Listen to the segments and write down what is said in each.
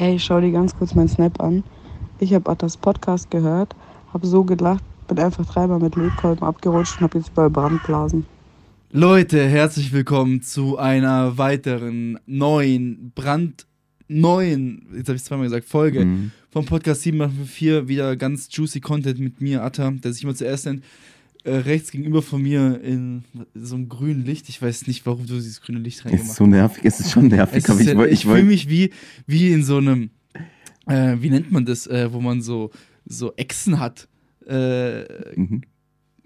Ey, schau dir ganz kurz meinen Snap an. Ich habe das Podcast gehört, habe so gelacht, bin einfach dreimal mit Lötkolben abgerutscht und habe jetzt überall Brandblasen. Leute, herzlich willkommen zu einer weiteren neuen, brandneuen, jetzt habe ich zweimal gesagt, Folge Mhm. vom Podcast 784. Wieder ganz juicy Content mit mir, Atta, der sich immer zuerst nennt. Äh, rechts gegenüber von mir in so einem grünen Licht. Ich weiß nicht, warum du dieses grüne Licht reingemacht ist so nervig, es ist schon nervig, ist ich ich ich fühle mich wie, wie in so einem, äh, wie nennt man das, äh, wo man so, so Echsen hat. Äh, Mhm.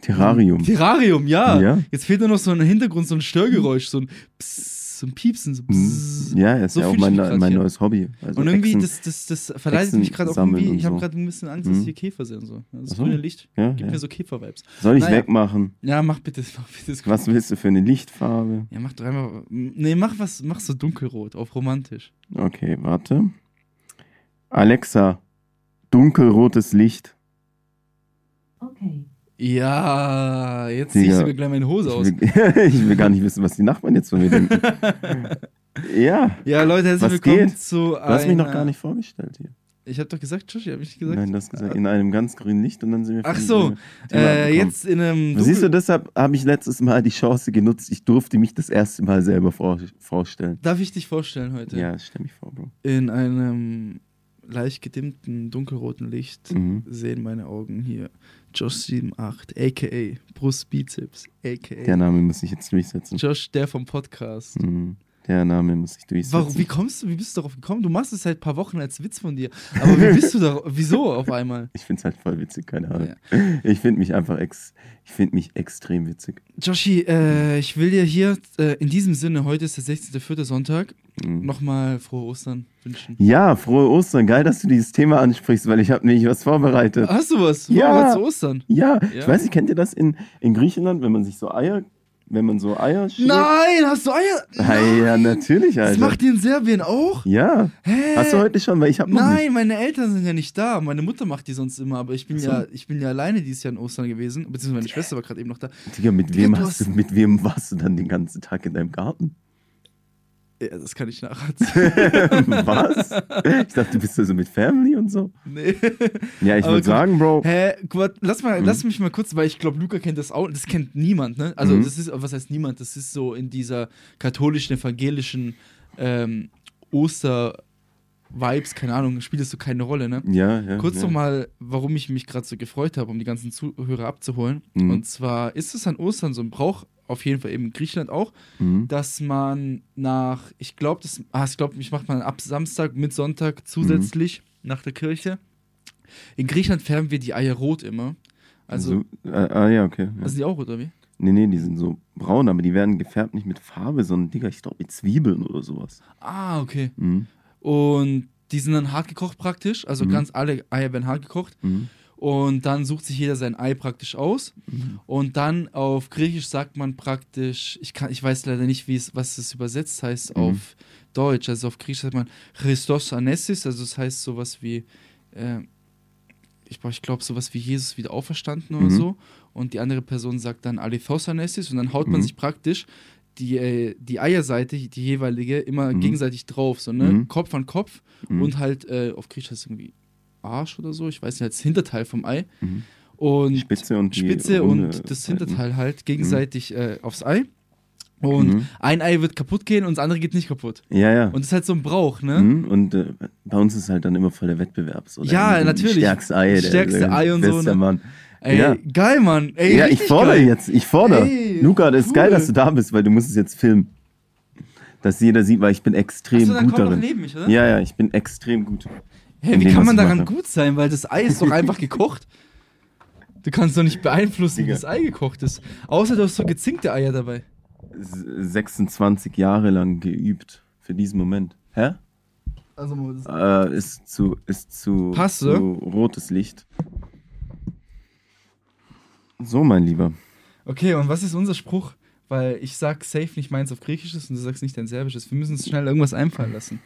Terrarium. Terrarium, ja. Ja. Jetzt fehlt nur noch so ein Hintergrund, so ein Störgeräusch, so ein Psst, so ein Piepsen, so. Mhm. Ja, ist So ja auch mein, grad mein hier. neues Hobby. Also und irgendwie, Echsen- das, das, das verleitet Echsen mich gerade auch irgendwie, ich habe so. gerade ein bisschen Angst, dass Mhm. hier Käfer sind. So. Das Ach so. grüne Licht Ja, gibt ja. mir so Käfer-Vibes. Soll ich Naja. wegmachen? Ja, mach bitte, mach bitte das Was willst du für eine Lichtfarbe? Ja, mach doch einmal, nee, mach was, mach so dunkelrot, auf romantisch. Okay, warte. Alexa, dunkelrotes Licht. Okay. Ja, jetzt zieh ich Digga. sogar gleich meine Hose aus. Ich will, ich will gar nicht wissen, was die Nachbarn jetzt von mir denken. ja, Ja, Leute, herzlich Was willkommen geht? zu du hast mich noch gar nicht vorgestellt hier. Ich habe doch gesagt, Joshi, habe ich nicht gesagt? Nein, du hast gesagt, in einem ganz grünen Licht und dann sind wir Ach so, äh, jetzt in einem. Siehst du, Dunkel- deshalb habe ich letztes Mal die Chance genutzt. Ich durfte mich das erste Mal selber vor, vorstellen. Darf ich dich vorstellen heute? Ja, stell mich vor, Bro. In einem leicht gedimmten, dunkelroten Licht Mhm. sehen meine Augen hier Josh78, aka Brust Bizeps, aka Der Name muss ich jetzt durchsetzen. Josh, der vom Podcast. Mhm. Der Name muss ich durchsetzen. Warum, wie kommst du, wie bist du darauf gekommen? Du machst es seit ein paar Wochen als Witz von dir. Aber wie bist du da, wieso auf einmal? Ich finde es halt voll witzig, keine Ahnung. Ich finde mich einfach ex, ich finde mich extrem witzig. Joshi, äh, ich will dir hier äh, in diesem Sinne, heute ist der 16.04. Sonntag, Mhm. nochmal frohe Ostern wünschen. Ja, frohe Ostern. Geil, dass du dieses Thema ansprichst, weil ich habe nämlich was vorbereitet. Hast du was? Ja. Wow, zu Ostern. Ja, Ja? ich weiß nicht, kennt ihr das in, in Griechenland, wenn man sich so Eier, wenn man so Eier schlägt? Nein, hast du Eier? Hey, ja, natürlich, Das Alter. macht ihr in Serbien auch? ja. Hä? Hast du heute schon? Weil ich habe noch nicht. Nein, meine Eltern sind ja nicht da. Meine Mutter macht die sonst immer, aber ich bin so. ja, ich bin ja alleine dieses Jahr in Ostern gewesen, beziehungsweise meine Schwester war gerade eben noch da. Digga, mit Digga, wem, du hast du, hast- mit wem warst du dann den ganzen Tag in deinem Garten? Ja, das kann ich nacherzählen. was? Ich dachte, du bist ja so mit Family und so. nee. Ja, ich würde sagen, Bro. Hä, mal, lass, mal, Mhm. lass mich mal kurz, weil ich glaube, Luca kennt das auch. Das kennt niemand, ne? Also, Mhm. das ist, was heißt niemand? Das ist so in dieser katholischen, evangelischen ähm, Oster-Vibes, keine Ahnung, spielt das so keine Rolle, ne? Ja, ja. Kurz ja. nochmal, warum ich mich gerade so gefreut habe, um die ganzen Zuhörer abzuholen. Mhm. Und zwar ist es an Ostern so ein Brauch, auf jeden Fall eben in Griechenland auch, Mhm. dass man nach, ich glaube, das, ah, ich glaube, ich mache mal ab Samstag mit Sonntag zusätzlich Mhm. nach der Kirche. In Griechenland färben wir die Eier rot immer. Also, So, äh, ah, ja, okay. Ja. sind die auch rot, oder wie? Nee, nee, die sind so braun, aber die werden gefärbt nicht mit Farbe, sondern, Digga, ich glaube mit Zwiebeln oder sowas. Ah, okay. Mhm. Und die sind dann hart gekocht praktisch. Also Mhm. ganz alle Eier werden hart gekocht. Mhm. Und dann sucht sich jeder sein Ei praktisch aus. Mhm. Und dann auf Griechisch sagt man praktisch, ich, kann, ich weiß leider nicht, wie es, was es übersetzt heißt Mhm. auf Deutsch. Also auf Griechisch sagt man Christos Anessis, also das heißt sowas wie, äh, ich, ich glaube sowas wie Jesus wieder auferstanden oder Mhm. so. Und die andere Person sagt dann Alethos Anessis und dann haut man Mhm. sich praktisch die, äh, die Eierseite, die jeweilige, immer Mhm. gegenseitig drauf, so ne? Mhm. Kopf an Kopf und halt äh, auf Griechisch heißt es irgendwie Arsch oder so, ich weiß nicht, als Hinterteil vom Ei. Mhm. Und Spitze und Spitze und das. Hinterteil halt gegenseitig äh, aufs Ei. Und Mhm. ein Ei wird kaputt gehen und das andere geht nicht kaputt. Ja, ja. Und das ist halt so ein Brauch, ne? Mhm. Und äh, bei uns ist halt dann immer voll der Wettbewerb. So, Ja, der- natürlich. Stärkste Ei. der- Stärkste der Ei und so, ne? Mann. Ey, Ja. geil, Mann. Ey, ja, ich fordere geil. jetzt. Ich fordere. Luca, das ist cool. geil, dass du da bist, weil du musst es jetzt filmen. Dass jeder sieht, weil ich bin extrem Achso, dann gut komm doch darin. neben mich, oder? Ja, ja, ich bin extrem gut. In wie kann man daran gut sein? Weil das Ei ist doch einfach gekocht. Du kannst doch nicht beeinflussen, wie Digga. das Ei gekocht ist. Außer du hast so gezinkte Eier dabei. S- 26 Jahre lang geübt für diesen Moment. Hä? Also, Äh, ist zu, ist zu, Passt, zu rotes Licht. So, mein Lieber. Okay, und was ist unser Spruch? Weil ich sag safe nicht meins auf Griechisches und du sagst nicht dein Serbisches. Wir müssen uns schnell irgendwas einfallen lassen.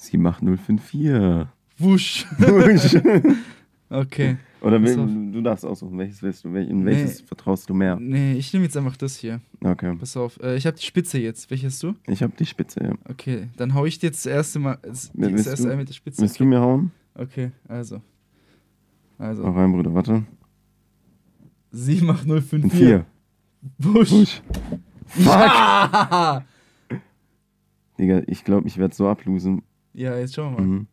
78054. Wusch. Wusch. Okay. Oder auf. du darfst aussuchen, welches willst du, in welches Nee. vertraust du mehr? Nee, ich nehme jetzt einfach das hier. Okay. Pass auf. Äh, ich habe die Spitze jetzt. Welche hast du? Ich habe die Spitze, ja. Okay, dann hau ich dir jetzt das erste Mal. Das, Wer- das erste du? Mit der Spitze. Willst du mir hauen? Okay, also. Also. Auch rein, Bruder, warte. 7 macht 054. Ein Vier. Busch. Push. Fuck! Ja! Digga, ich glaube, ich werde so ablosen. Ja, jetzt schauen wir mal. Mhm.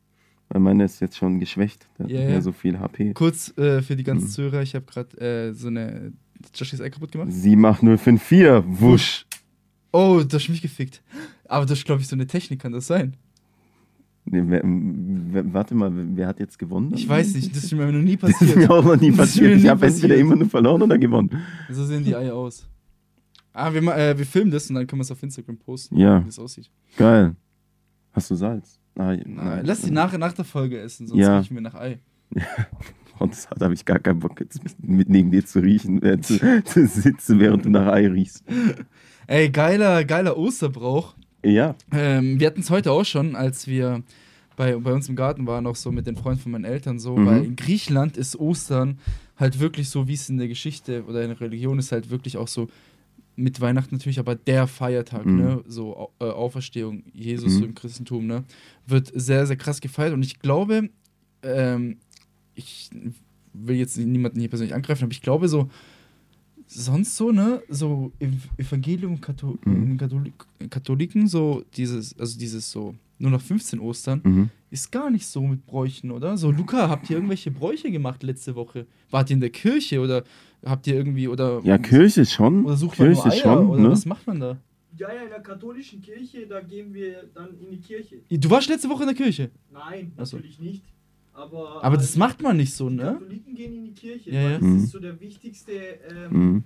Weil meine ist jetzt schon geschwächt. Der Ja, hat ja. so viel HP. Kurz äh, für die ganzen Mhm. Zuhörer, ich habe gerade äh, so eine Joshi's Ei kaputt gemacht. 78054. Wusch. Oh, du hast mich gefickt. Aber das ist, glaube ich, so eine Technik, kann das sein? Nee, wer, wer, warte mal, wer hat jetzt gewonnen? Ich weiß nicht, das ist mir noch nie Das ist passiert. mir auch noch nie passiert. Ich nie habe entweder passiert. immer nur verloren oder gewonnen. So sehen die Eier aus. Ah, wir, äh, wir filmen das und dann können wir es auf Instagram posten, Ja. wie das aussieht. Geil. Hast du Salz? Nein. Nein, lass die nach, nach der Folge essen, sonst Ja. riechen wir nach Ei. Und das habe ich gar keinen Bock, jetzt mit neben dir zu riechen, äh, zu, zu sitzen, während du nach Ei riechst. Ey, geiler, geiler Osterbrauch. Ja. Ähm, wir hatten es heute auch schon, als wir bei, bei uns im Garten waren, auch so mit den Freunden von meinen Eltern so, Mhm. weil in Griechenland ist Ostern halt wirklich so, wie es in der Geschichte oder in der Religion ist, halt wirklich auch so mit Weihnachten natürlich, aber der Feiertag, Mhm. ne, so äh, Auferstehung Jesus Mhm. so im Christentum, ne, wird sehr, sehr krass gefeiert und ich glaube, ähm, ich will jetzt niemanden hier persönlich angreifen, aber ich glaube so, sonst so, ne, so im Evangelium Kathol Mhm. Katholik Katholiken, so dieses, also dieses so, nur noch 15 Ostern, Mhm. ist gar nicht so mit Bräuchen, oder? So, Luca, habt ihr irgendwelche Bräuche gemacht letzte Woche? Wart ihr in der Kirche oder habt ihr irgendwie, oder. Ja, Kirche schon. Oder sucht man Kirche nur Eier, schon, oder ne? was macht man da? Ja, ja, in der katholischen Kirche, da gehen wir dann in die Kirche. Du warst letzte Woche in der Kirche. Nein, Ach so. natürlich nicht. Aber, Aber das äh, macht man nicht so, die ne? Katholiken gehen in die Kirche, Ja, weil ja. das Mhm. ist so der wichtigste, ähm, Mhm.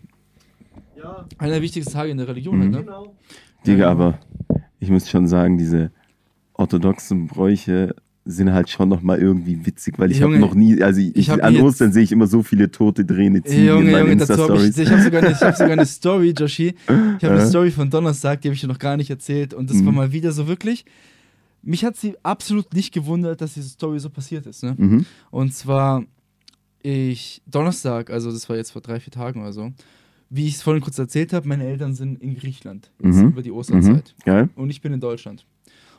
ja, Einer der wichtigsten Tage in der Religion, Mhm. halt, ne? genau. Digga, Ja. aber ich muss schon sagen, diese orthodoxen Bräuche sind halt schon noch mal irgendwie witzig, weil ich habe noch nie, also ich, ich hab an Ostern sehe ich immer so viele tote drehende Ziegen in Junge, meinen Junge, dazu habe ich, Insta-Stories. ich habe sogar, eine- ich hab sogar eine Story, Joshi. Ich habe eine Äh? Story von Donnerstag, die habe ich dir noch gar nicht erzählt. Und das Mhm. war mal wieder so wirklich. Mich hat sie absolut nicht gewundert, dass diese Story so passiert ist. Ne? Mhm. Und zwar, ich, Donnerstag, also das war jetzt vor drei, vier Tagen oder so, wie ich es vorhin kurz erzählt habe, meine Eltern sind in Griechenland jetzt Mhm. über die Osterzeit. Mhm. Geil. Und ich bin in Deutschland.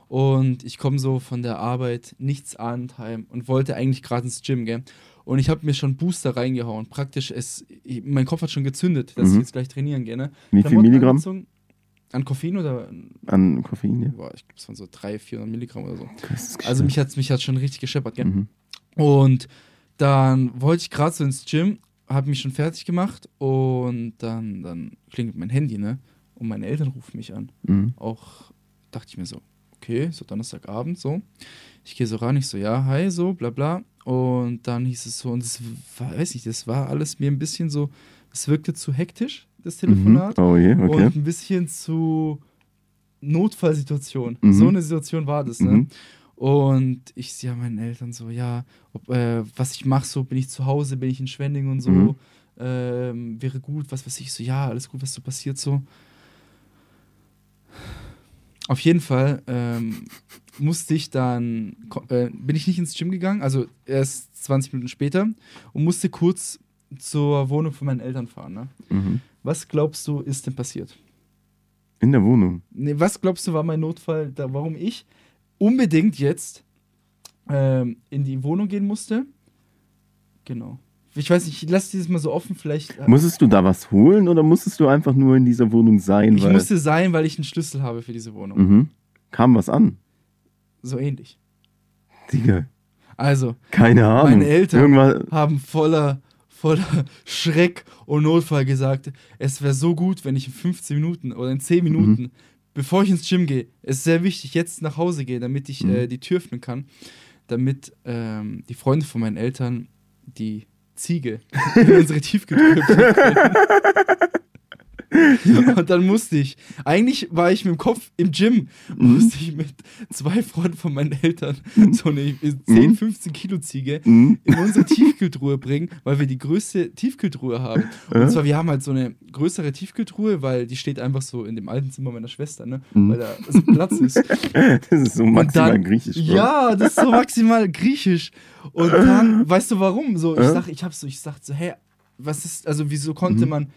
Und ich komme so von der Arbeit nichts ahnend heim und wollte eigentlich gerade ins Gym, gell? Und ich habe mir schon Booster reingehauen. Praktisch, es, ich, mein Kopf hat schon gezündet, dass Mhm. ich jetzt gleich trainieren gehe. Ne? Wie viel Milligramm. An Koffein oder? an Koffein? Ja. Boah, ich glaube, es waren so 300, 400 Milligramm oder so. Also mich hat mich hat schon richtig gescheppert, gell? Mhm. Und dann wollte ich gerade so ins Gym, habe mich schon fertig gemacht und dann, dann klingelt mein Handy, ne? Und meine Eltern rufen mich an. Mhm. Auch dachte ich mir so, okay, so Donnerstagabend so. Ich gehe so ran, ich so, ja, hi, so, bla bla. Und dann hieß es so, und es war, weiß nicht, das war alles mir ein bisschen so, es wirkte zu hektisch, das Telefonat. Mhm. Oh je, okay. Und ein bisschen zu Notfallsituation. Mhm. So eine Situation war das, ne? Mhm. Und ich sehe meinen Eltern so, ja, ob, äh, was ich mache, so bin ich zu Hause, bin ich in Schwending und so, Mhm. ähm, wäre gut, was weiß ich, so, ja, alles gut, was so passiert, so. Auf jeden Fall ähm, musste ich dann, äh, bin ich nicht ins Gym gegangen, also erst 20 Minuten später und musste kurz zur Wohnung von meinen Eltern fahren. Ne? Mhm. Was glaubst du, ist denn passiert? In der Wohnung. Nee, was glaubst du, war mein Notfall, da, warum ich unbedingt jetzt ähm, in die Wohnung gehen musste? Genau. Ich weiß nicht, ich lasse dieses mal so offen, vielleicht. äh, Musstest du da was holen oder musstest du einfach nur in dieser Wohnung sein? ich musste sein, weil ich einen Schlüssel habe für diese Wohnung. Mhm. Kam was an? So ähnlich. Digga, Also, keine Ahnung. Meine Eltern. Irgendwann, haben voller, voller Schreck und Notfall gesagt, es wäre so gut, wenn ich in 15 Minuten oder in 10 Minuten, bevor ich ins Gym gehe, es ist sehr wichtig, jetzt nach Hause gehe, damit ich Mhm. äh, die Tür öffnen kann, damit ähm, die Freunde von meinen Eltern die Ziege in unsere können. Und dann musste ich, eigentlich war ich mit dem Kopf im Gym, musste ich mit zwei Freunden von meinen Eltern so eine 10, 15 Kilo Ziege Mhm. in unsere Tiefkühltruhe bringen, weil wir die größte Tiefkühltruhe haben. Und zwar, wir haben halt so eine größere Tiefkühltruhe, weil die steht einfach so in dem alten Zimmer meiner Schwester, ne? Weil da so Platz ist. Das ist so maximal dann, griechisch. Bro. Ja, das ist so maximal griechisch. Und dann, weißt du warum? So, ich Äh? sag, ich hab so, ich sag so, hä, was ist, also wieso Mhm. konnte man,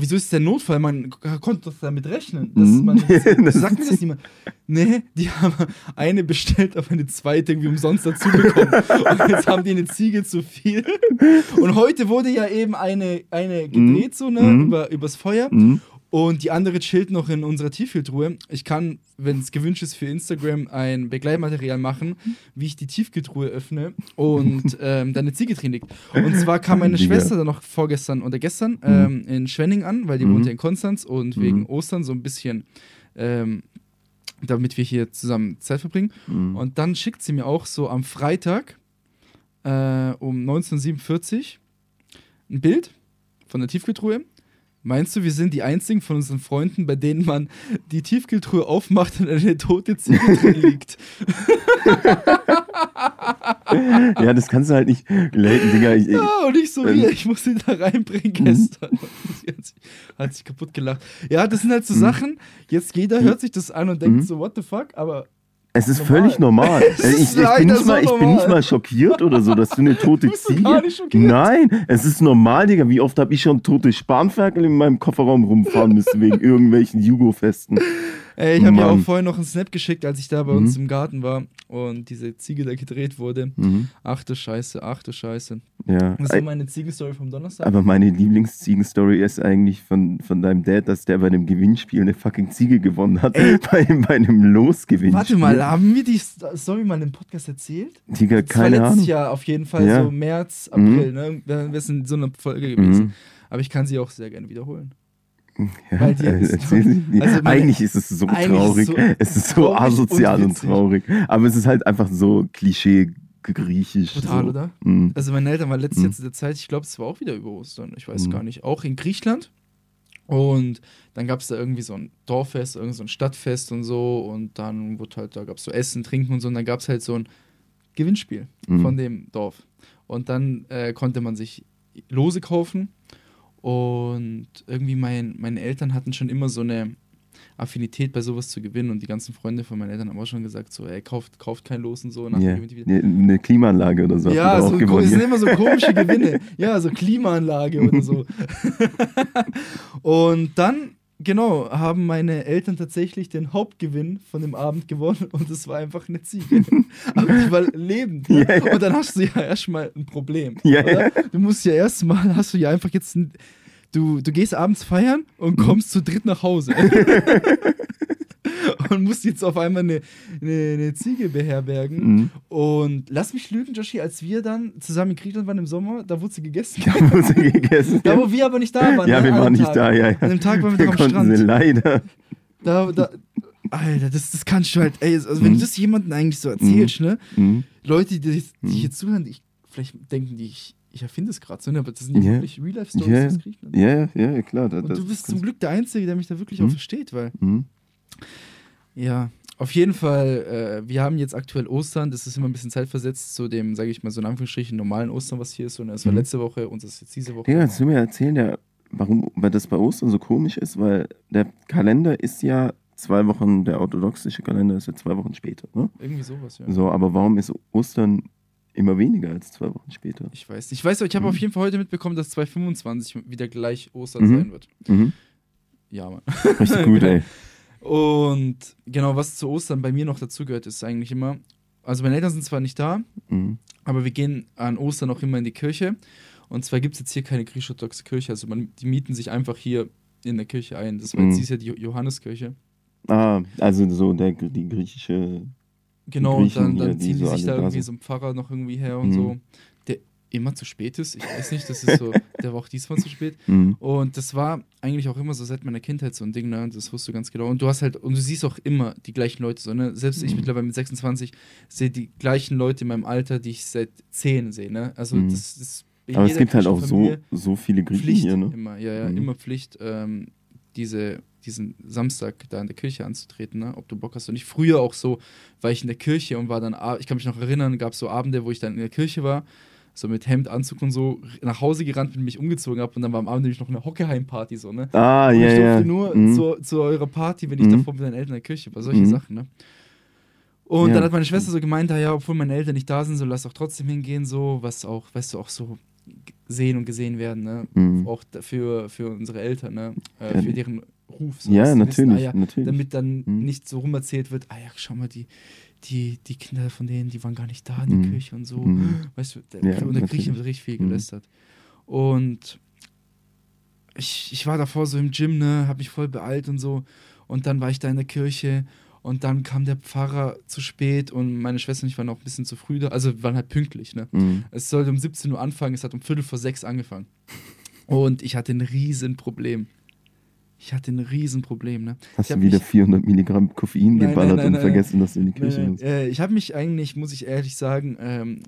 wieso ist der Notfall? Man konnte doch damit rechnen, dass Mhm. man, Das sagt mir das niemand. Nee, die haben eine bestellt, aber eine zweite irgendwie umsonst dazu bekommen. Und jetzt haben die eine Ziege zu viel. Und heute wurde ja eben eine, eine gedreht, so, ne, Mhm. über, übers Feuer. Mhm. Und die andere chillt noch in unserer Tiefkühltruhe. Ich kann, wenn es gewünscht ist, für Instagram ein Begleitmaterial machen, wie ich die Tiefkühltruhe öffne und ähm, dann eine Ziege drin liegt. Und zwar kam meine Digga. Schwester dann noch vorgestern oder gestern ähm, in Schwenning an, weil die Mhm. wohnt ja in Konstanz und Mhm. wegen Ostern so ein bisschen, ähm, damit wir hier zusammen Zeit verbringen. Mhm. Und dann schickt sie mir auch so am Freitag äh, um 1947 ein Bild von der Tiefkühltruhe. Meinst du, wir sind die einzigen von unseren Freunden, bei denen man die Tiefkühltruhe aufmacht und eine tote Ziege drin liegt? Ja, das kannst du halt nicht relaten, Digga. Ich, Ja, und ich so, Ähm. wie, ich muss sie da reinbringen gestern. Hat sich, hat sich kaputt gelacht. Ja, das sind halt so Sachen, jetzt jeder hört sich das an und denkt Mhm. so, what the fuck, aber es ist normal. völlig normal. Es ich, ist ich, bin nicht mal, so ich bin nicht mal schockiert oder so, dass du eine tote Ziege. gar nicht schockiert. Nein, es ist normal, Digga. Wie oft habe ich schon tote Spanferkel in meinem Kofferraum rumfahren müssen wegen irgendwelchen Jugo-Festen? Ey, ich habe ja auch vorhin noch einen Snap geschickt, als ich da bei Mhm. uns im Garten war und diese Ziege da gedreht wurde. Mhm. Ach du Scheiße, ach du Scheiße. Ja. Das war meine Ziegenstory vom Donnerstag. Aber meine Lieblingsziegen-Story ist eigentlich von, von deinem Dad, dass der bei dem Gewinnspiel eine fucking Ziege gewonnen hat. Bei, bei einem Losgewinnspiel. Warte mal, haben wir die Story mal im Podcast erzählt? Digga, Das war keine letztes Ahnung. Jahr auf jeden Fall Ja. so März, April, ne? Wir wir sind in so einer Folge gewesen. Mhm. Aber ich kann sie auch sehr gerne wiederholen. Ja, Weil die- äh, sie. Nee, Also eigentlich ist es so traurig. ist es so es ist so asozial und und, traurig. Aber es ist halt einfach so Klischee griechisch. Brutal, so. oder? Mhm. Also meine Eltern waren letztes Mhm. Jahr zu der Zeit, ich glaube, es war auch wieder über Ostern, ich weiß Mhm. gar nicht, auch in Griechenland. Und dann gab es da irgendwie so ein Dorffest, irgendwie so ein Stadtfest und so. Und dann wurde halt, da gab es so Essen, Trinken und so. Und dann gab es halt so ein Gewinnspiel Mhm. von dem Dorf. Und dann äh, konnte man sich Lose kaufen. Und irgendwie mein, meine Eltern hatten schon immer so eine Affinität bei sowas zu gewinnen. Und die ganzen Freunde von meinen Eltern haben auch schon gesagt, so, ey, kauft, kauft kein Los und so. Wieder. Ne- Eine Klimaanlage oder so. Ja, so, es sind immer so komische Gewinne. Ja, so Klimaanlage oder so. und dann, genau, haben meine Eltern tatsächlich den Hauptgewinn von dem Abend gewonnen und es war einfach eine Ziege. Aber die war lebend. Ne? Ja, ja. Und dann hast du ja erstmal ein Problem. Ja, oder? Du musst ja erstmal, hast du ja einfach jetzt ein, Du, du gehst abends feiern und Mhm. kommst zu dritt nach Hause. und musst jetzt auf einmal eine, eine, eine Ziege beherbergen. Mhm. Und lass mich lügen, Joshi, als wir dann zusammen in Griechenland waren im Sommer, da wurde sie gegessen. Da haben sie gegessen. Da, wo wir aber nicht da waren. ja, ne, wir waren nicht Tag. da, ja, ja. An dem Tag waren wir, wir am konnten sie Strand. leider. Da, da, Alter, das, das kannst du halt, ey, also wenn Mhm. du das jemandem eigentlich so erzählst, ne? Mhm. Leute, die, die Mhm. hier zuhören, die, vielleicht denken die, ich, ich erfinde es gerade so, ne? Aber das sind ja Ja. wirklich Real-Life-Stories Ja. aus Griechenland. Ja, ja, ja, klar. Da, Und du bist zum Glück der Einzige, der mich da wirklich Mhm. auch versteht, weil, Mhm. ja, auf jeden Fall, äh, wir haben jetzt aktuell Ostern, das ist immer ein bisschen zeitversetzt zu dem, sage ich mal, so in Anführungsstrichen normalen Ostern, was hier ist. Und das war Mhm. letzte Woche und das ist jetzt diese Woche. Digga, kannst du mir erzählen, ja, warum weil das bei Ostern so komisch ist? Weil der Kalender ist ja zwei Wochen, der orthodoxische Kalender ist ja zwei Wochen später. Ne? Irgendwie sowas, ja. So, aber warum ist Ostern immer weniger als zwei Wochen später? Ich weiß nicht. Ich weiß, ich habe Mhm. auf jeden Fall heute mitbekommen, dass 2025 wieder gleich Ostern Mhm. sein wird. Mhm. Ja, Mann. Richtig gut, ey. Und genau, was zu Ostern bei mir noch dazugehört, ist eigentlich immer, also meine Eltern sind zwar nicht da, Mhm. aber wir gehen an Ostern auch immer in die Kirche. Und zwar gibt es jetzt hier keine griechisch-orthodoxe Kirche, also man, die mieten sich einfach hier in der Kirche ein. Das war Mhm. jetzt dieses Jahr die Jo- Johanneskirche. Ah, also so der, die griechische. Genau, und dann, dann ziehen die so sich da irgendwie sind. so einen Pfarrer noch irgendwie her und Mhm. so, der immer zu spät ist. Ich weiß nicht, das ist so, der war auch diesmal zu spät. Mhm. Und das war eigentlich auch immer so seit meiner Kindheit so ein Ding, ne? Das wusstest du ganz genau. Und du hast halt, und du siehst auch immer die gleichen Leute so, ne? Selbst ich Mhm. mittlerweile mit 26 sehe die gleichen Leute in meinem Alter, die ich seit 10 sehe, ne? Also Mhm. das, in Aber es gibt halt auch so, so viele Griechen Pflicht hier, ne? immer, ja, ja, Mhm. immer Pflicht, ähm, diese, diesen Samstag da in der Kirche anzutreten, ne? ob du Bock hast. Und ich früher auch so, war ich in der Kirche und war dann, ich kann mich noch erinnern, gab es so Abende, wo ich dann in der Kirche war, so mit Hemd, Anzug und so, nach Hause gerannt bin, mich umgezogen habe und dann war am Abend nämlich noch eine Hockeheim-Party so, ne? Ah, Und ja, ich durfte ja. nur Mhm. zu, zu eurer Party, wenn ich Mhm. davor mit deinen Eltern in der Kirche war, solche Mhm. Sachen, ne? Und Ja. dann hat meine Schwester so gemeint, ah ja, obwohl meine Eltern nicht da sind, so lass doch trotzdem hingehen, so, was auch, weißt du, auch so sehen und gesehen werden, ne? Mhm. Auch dafür für unsere Eltern, ne? Äh, für deren Ruf. So, Ja, natürlich, wissen, ah, ja, natürlich. damit dann Mhm. nicht so rumerzählt wird, ah ja, schau mal, die, die, die Kinder von denen, die waren gar nicht da in der Mhm. Kirche und so. Mhm. Weißt du, der, Ja, und der. Griechen wird richtig viel Mhm. gelästert. Und ich, ich war davor so im Gym, ne, hab mich voll beeilt und so. Und dann war ich da in der Kirche und dann kam der Pfarrer zu spät und meine Schwester und ich waren auch ein bisschen zu früh da. Also wir waren halt pünktlich, ne. Mhm. Es sollte um 17 Uhr anfangen, es hat um Viertel vor sechs angefangen. Und ich hatte ein Riesenproblem. Ich hatte ein Riesenproblem, ne. Hast du wieder mich- 400 Milligramm Koffein Nein, geballert nein, nein, und vergessen, dass du in die Küche Nein, musst? äh, ich habe mich eigentlich, muss ich ehrlich sagen, ähm,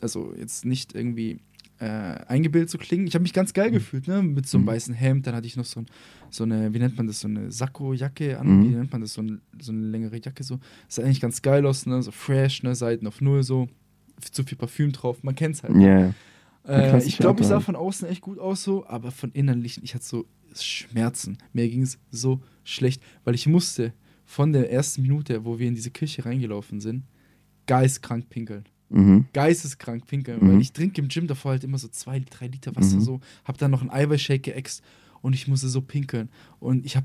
also jetzt nicht irgendwie äh, eingebildet zu klingen. Ich habe mich ganz geil gefühlt, ne? Mit so einem Mhm. weißen Hemd, dann hatte ich noch so, ein, so eine, wie nennt man das, so eine Sakko-Jacke an, Mhm. wie nennt man das, so, ein, so eine längere Jacke so. Sah eigentlich ganz geil aus, ne? So fresh, ne? Seiten auf Null so. Zu viel Parfüm drauf, man kennt's halt. Ja, ja. Äh, ich glaube, ich sah von außen echt gut aus so, aber von innerlich, ich hatte so Schmerzen. Mir ging es so schlecht, weil ich musste von der ersten Minute, wo wir in diese Kirche reingelaufen sind, geistkrank pinkeln. Mhm. Geisteskrank pinkeln, Mhm. weil ich trinke im Gym davor halt immer so zwei, drei Liter Wasser Mhm. so, hab dann noch einen Eiweißshake geäxt und ich musste so pinkeln. Und ich hab,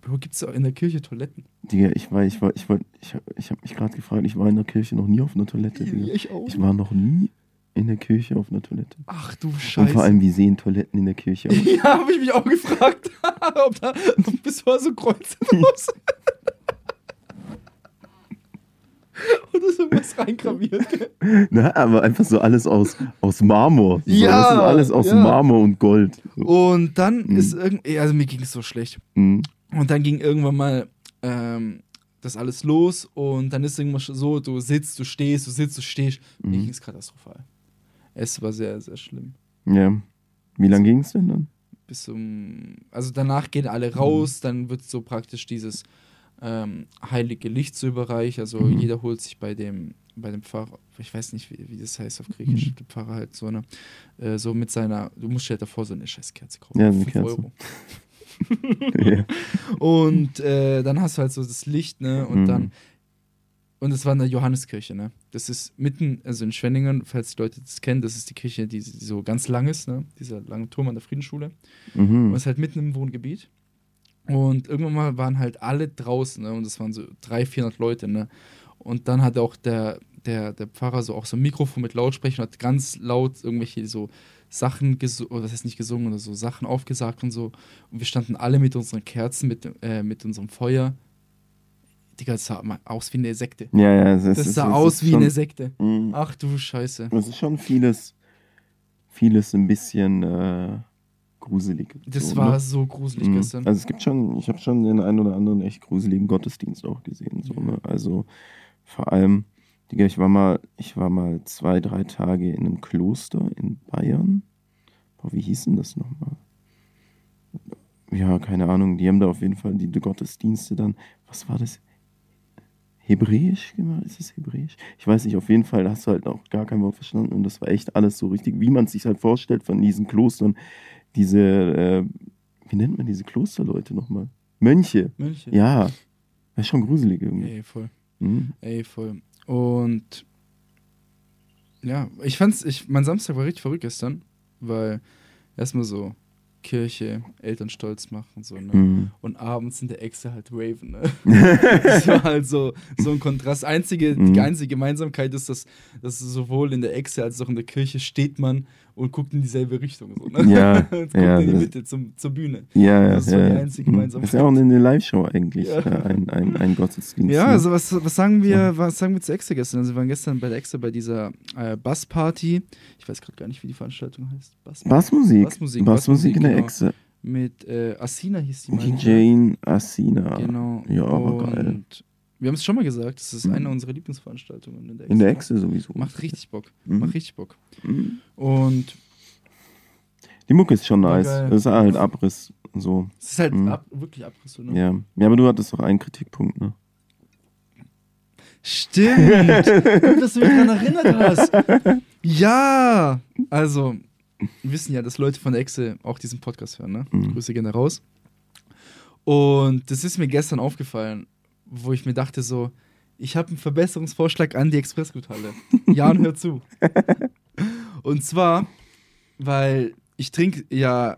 Bro, gibt's da in der Kirche Toiletten? Digga, ich war, ich war, ich war, ich, hab- ich habe mich gerade gefragt, ich war in der Kirche noch nie auf einer Toilette, Digga. ich auch. Ich war noch nie in der Kirche auf einer Toilette. Ach du Und Scheiße. vor allem, wie sehen Toiletten in der Kirche aus? ja, habe ich mich auch gefragt. ob da bis war so Kreuze draus. Oder so was reingraviert. gell? Na, aber einfach so alles aus, aus Marmor. So, Ja, das ist alles aus ja. Marmor und Gold. Und dann Mhm. ist irgendwie, also mir ging es so schlecht. Mhm. Und dann ging irgendwann mal ähm, das alles los und dann ist irgendwann so, du sitzt, du stehst, du sitzt, du stehst. Mir Mhm. ging es katastrophal. Es war sehr, sehr schlimm. Ja. Wie lange ging es denn dann? Bis zum, also danach gehen alle raus, dann wird so praktisch dieses ähm, heilige Licht so überreicht. Also Mhm. jeder holt sich bei dem, bei dem Pfarrer, ich weiß nicht, wie, wie das heißt auf Griechisch, Mhm. der Pfarrer halt so eine, äh, so mit seiner, du musst dir halt davor so eine Scheißkerze kaufen. Ja, eine Kerze. Euro. ja. Und äh, dann hast du halt so das Licht, ne? Und Mhm. dann. Und es war in der Johanneskirche, ne? Das ist mitten, also in Schwenningen, falls die Leute das kennen, das ist die Kirche, die so ganz lang ist, ne? Dieser lange Turm an der Friedensschule. Und Mhm. es ist halt mitten im Wohngebiet. Und irgendwann mal waren halt alle draußen, ne? Und es waren so 300, 400 Leute, ne? Und dann hat auch der, der, der Pfarrer so auch so ein Mikrofon mit Lautsprecher und hat ganz laut irgendwelche so Sachen gesungen, oder das heißt nicht gesungen, oder so Sachen aufgesagt und so. Und wir standen alle mit unseren Kerzen, mit, äh, mit unserem Feuer. Digga, das sah mal aus wie eine Sekte. ja, ja. Es, Das es, sah es aus ist wie schon, eine Sekte. Mhm. Ach du Scheiße. Es ist schon vieles, vieles ein bisschen äh, gruselig. Das so, war ne? so gruselig Mhm. gestern. Also es gibt schon, ich habe schon den einen oder anderen echt gruseligen Gottesdienst auch gesehen. So, ne? Also vor allem, Digga, ich war mal, ich war mal zwei, drei Tage in einem Kloster in Bayern. Boah, wie hieß denn das nochmal? Ja, keine Ahnung. Die haben da auf jeden Fall die Gottesdienste dann. Was war das? Hebräisch gemacht? Ist es Hebräisch? Ich weiß nicht, auf jeden Fall da hast du halt auch gar kein Wort verstanden und das war echt alles so richtig, wie man es sich halt vorstellt von diesen Klostern. Diese, äh, wie nennt man diese Klosterleute nochmal? Mönche. Mönche. Ja. Das ist schon gruselig irgendwie. Ey, voll. Mhm. Ey, voll. Und ja, ich fand's, ich, mein Samstag war richtig verrückt gestern, weil erstmal so Kirche, Eltern stolz machen, so, ne? Mhm. Und abends in der Echse halt Raven, ne? das war halt so, so ein Kontrast. Einzige, Mhm. Die einzige Gemeinsamkeit ist, dass, dass sowohl in der Echse als auch in der Kirche steht man und guckt in dieselbe Richtung. So, ne? Ja, und guckt ja, in die Mitte zum, zur Bühne. Ja, ja. Das ist so ja. die einzige. Das ist ja auch eine Live-Show eigentlich, Ja. äh, ein, ein, ein Gottesdienst. Ja, ne? also was, was sagen wir, was sagen wir zur Exe gestern? Also wir waren gestern bei der Exe bei dieser äh, Bassparty. Ich weiß gerade gar nicht, wie die Veranstaltung heißt. Bass Bassmusik. Bassmusik, Bassmusik in der genau. Echse. Mit äh, Asina hieß die ich. DJ Asina. Genau. Ja, aber geil. Wir haben es schon mal gesagt, das ist Mhm. eine unserer Lieblingsveranstaltungen in der Exe. In der Echse sowieso. Macht richtig Bock. Mhm. Macht richtig Bock. Mhm. Und Die Mucke ist schon nice. geil. Das ist halt Abriss. So. es ist halt Mhm. ab, wirklich Abriss. So, ne? Ja. ja, aber du hattest doch einen Kritikpunkt, ne? Stimmt. Gut, dass du mich daran erinnert hast. Ja. Also, wir wissen ja, dass Leute von der Exe auch diesen Podcast hören, ne? Mhm. Grüße gerne raus. Und das ist mir gestern aufgefallen, wo ich mir dachte so, ich habe einen Verbesserungsvorschlag an die Expressguthalle. Jan, hör zu. Und zwar, weil ich trinke ja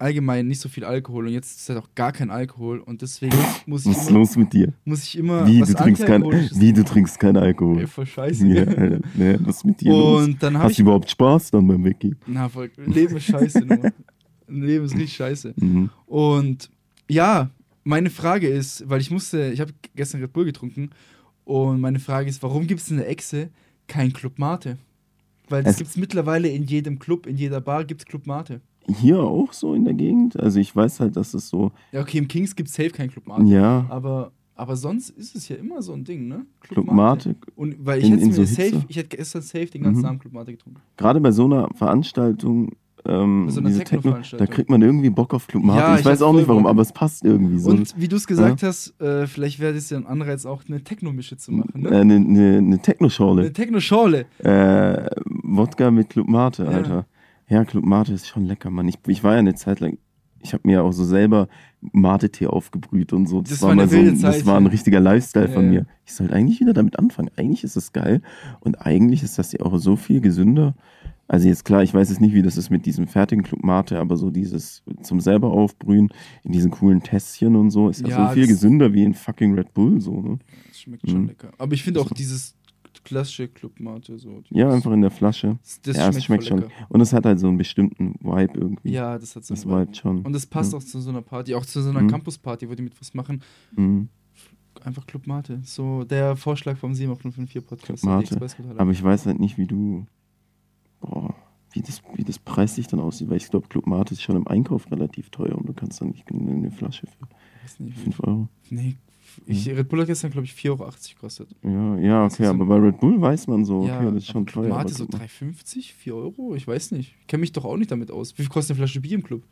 allgemein nicht so viel Alkohol und jetzt ist halt auch gar kein Alkohol und deswegen muss ich Was ist los mit dir? muss ich immer Wie, du trinkst kein, wie du trinkst keinen Alkohol? Ey, voll scheiße. Ja, Alter. Was ist mit dir los? Und dann habe Hast du überhaupt Spaß dann beim Weggehen? Na, voll. Leben ist scheiße, nur. Leben ist richtig scheiße. Mhm. Und ja, meine Frage ist, weil ich musste, ich habe gestern Red Bull getrunken und meine Frage ist, warum gibt es in der Echse kein Club Mate? Weil das gibt es mittlerweile in jedem Club, in jeder Bar gibt es Club Mate. Hier auch so in der Gegend? Also ich weiß halt, dass es so, Ja, okay, im Kings gibt es safe kein Club Mate. ja, Aber, aber sonst ist es ja immer so ein Ding, ne? Club Mate, Und weil ich in- hätte in so safe, Hitze? ich hätte gestern safe den ganzen Mhm. Abend Club Mate getrunken. gerade bei so einer Veranstaltung, ähm, so diese Techno, da kriegt man irgendwie Bock auf Club Mate. Ja, ich ich weiß auch nicht warum, Bock. aber es passt irgendwie so. Und wie du es gesagt hast, äh, vielleicht wäre das ja ein Anreiz, auch eine Techno-Mische zu machen, Äh, ne? Eine ne, ne Eine Techno-Schorle. Techno-Schorle. Äh, Wodka mit Club Mate, Ja. Alter. Ja, Club Mate ist schon lecker, Mann. Ich, ich war ja eine Zeit lang, ich habe mir ja auch so selber Mate-Tee aufgebrüht und so. Das, Das war mal eine so, ein- das war ein ja. richtiger Lifestyle von Ja, ja. mir. Ich sollte eigentlich wieder damit anfangen. Eigentlich ist das geil und eigentlich ist das ja auch so viel gesünder. Also jetzt klar, ich weiß jetzt nicht, wie das ist mit diesem fertigen Club Mate, aber so dieses zum selber aufbrühen in diesen coolen Tässchen und so ist ja, Ja, so viel gesünder wie ein fucking Red Bull so, ne? Das schmeckt schon Mhm. lecker. Aber ich finde auch dieses klassische Club Mate so. Ja, einfach in der Flasche. Das, das ja, schmeckt, es schmeckt schon. lecker. Und es hat halt so einen bestimmten Vibe irgendwie. Ja, das hat so einen Vibe. Vibe schon. Und das passt Ja. auch zu so einer Party, auch zu so einer Mhm. Campus-Party, wo die mit was machen. Mhm. Einfach Club Mate. So der Vorschlag vom 754 Podcast. Club Mate. Aber ich weiß halt nicht, wie du. Boah, wie das, wie das preislich dann aussieht, weil ich glaube, Club Mate ist schon im Einkauf relativ teuer und du kannst dann nicht eine, eine Flasche für weiß nicht, 5 Euro. nee, ich, Red Bull hat gestern, glaube ich, 4,80 Euro gekostet. Ja, ja, okay, aber bei Red Bull weiß man so, okay, ja, das ist schon aber Club teuer. Mate so Club Mate- 3,50, 4 Euro? Ich weiß nicht. Ich kenne mich doch auch nicht damit aus. Wie viel kostet eine Flasche Bier im Club?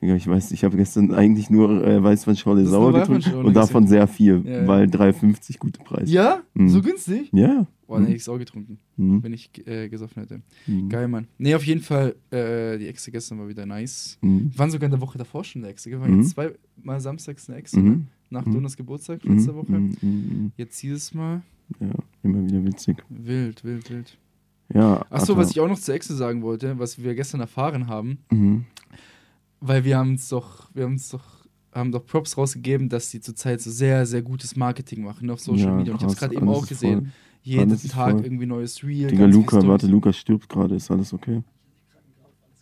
Ja, ich weiß, ich habe gestern eigentlich nur äh, Weißweinschorle sauer getrunken und davon sehr viel, Ja, ja. weil 3,50 gute Preis. Ja? Mhm. So günstig? Ja. Boah, nee, Mhm. ich es auch getrunken, Mhm. wenn ich äh, gesoffen hätte. Mhm. Geil, Mann. Nee, auf jeden Fall, äh, die Exe gestern war wieder nice. Mhm. Wir waren sogar in der Woche davor schon in der Exe. Wir waren jetzt zweimal samstags in der Exe, ne? Mhm. nach Mhm. Donas Geburtstag letzte Mhm. Woche. Mhm. Mhm. Jetzt dieses Mal Ja, immer wieder witzig. wild, wild, wild. Ja. Achso, Alter. was ich auch noch zur Exe sagen wollte, was wir gestern erfahren haben, Mhm. weil wir haben uns doch, wir haben uns doch, haben doch Props rausgegeben, dass die zurzeit so sehr, sehr gutes Marketing machen auf Social Ja, Media. Und ich habe es krass, gerade eben auch gesehen. voll. Jeden Tag voll. irgendwie neues Reel. Digga, Luca, warte, Luca stirbt gerade, ist alles okay?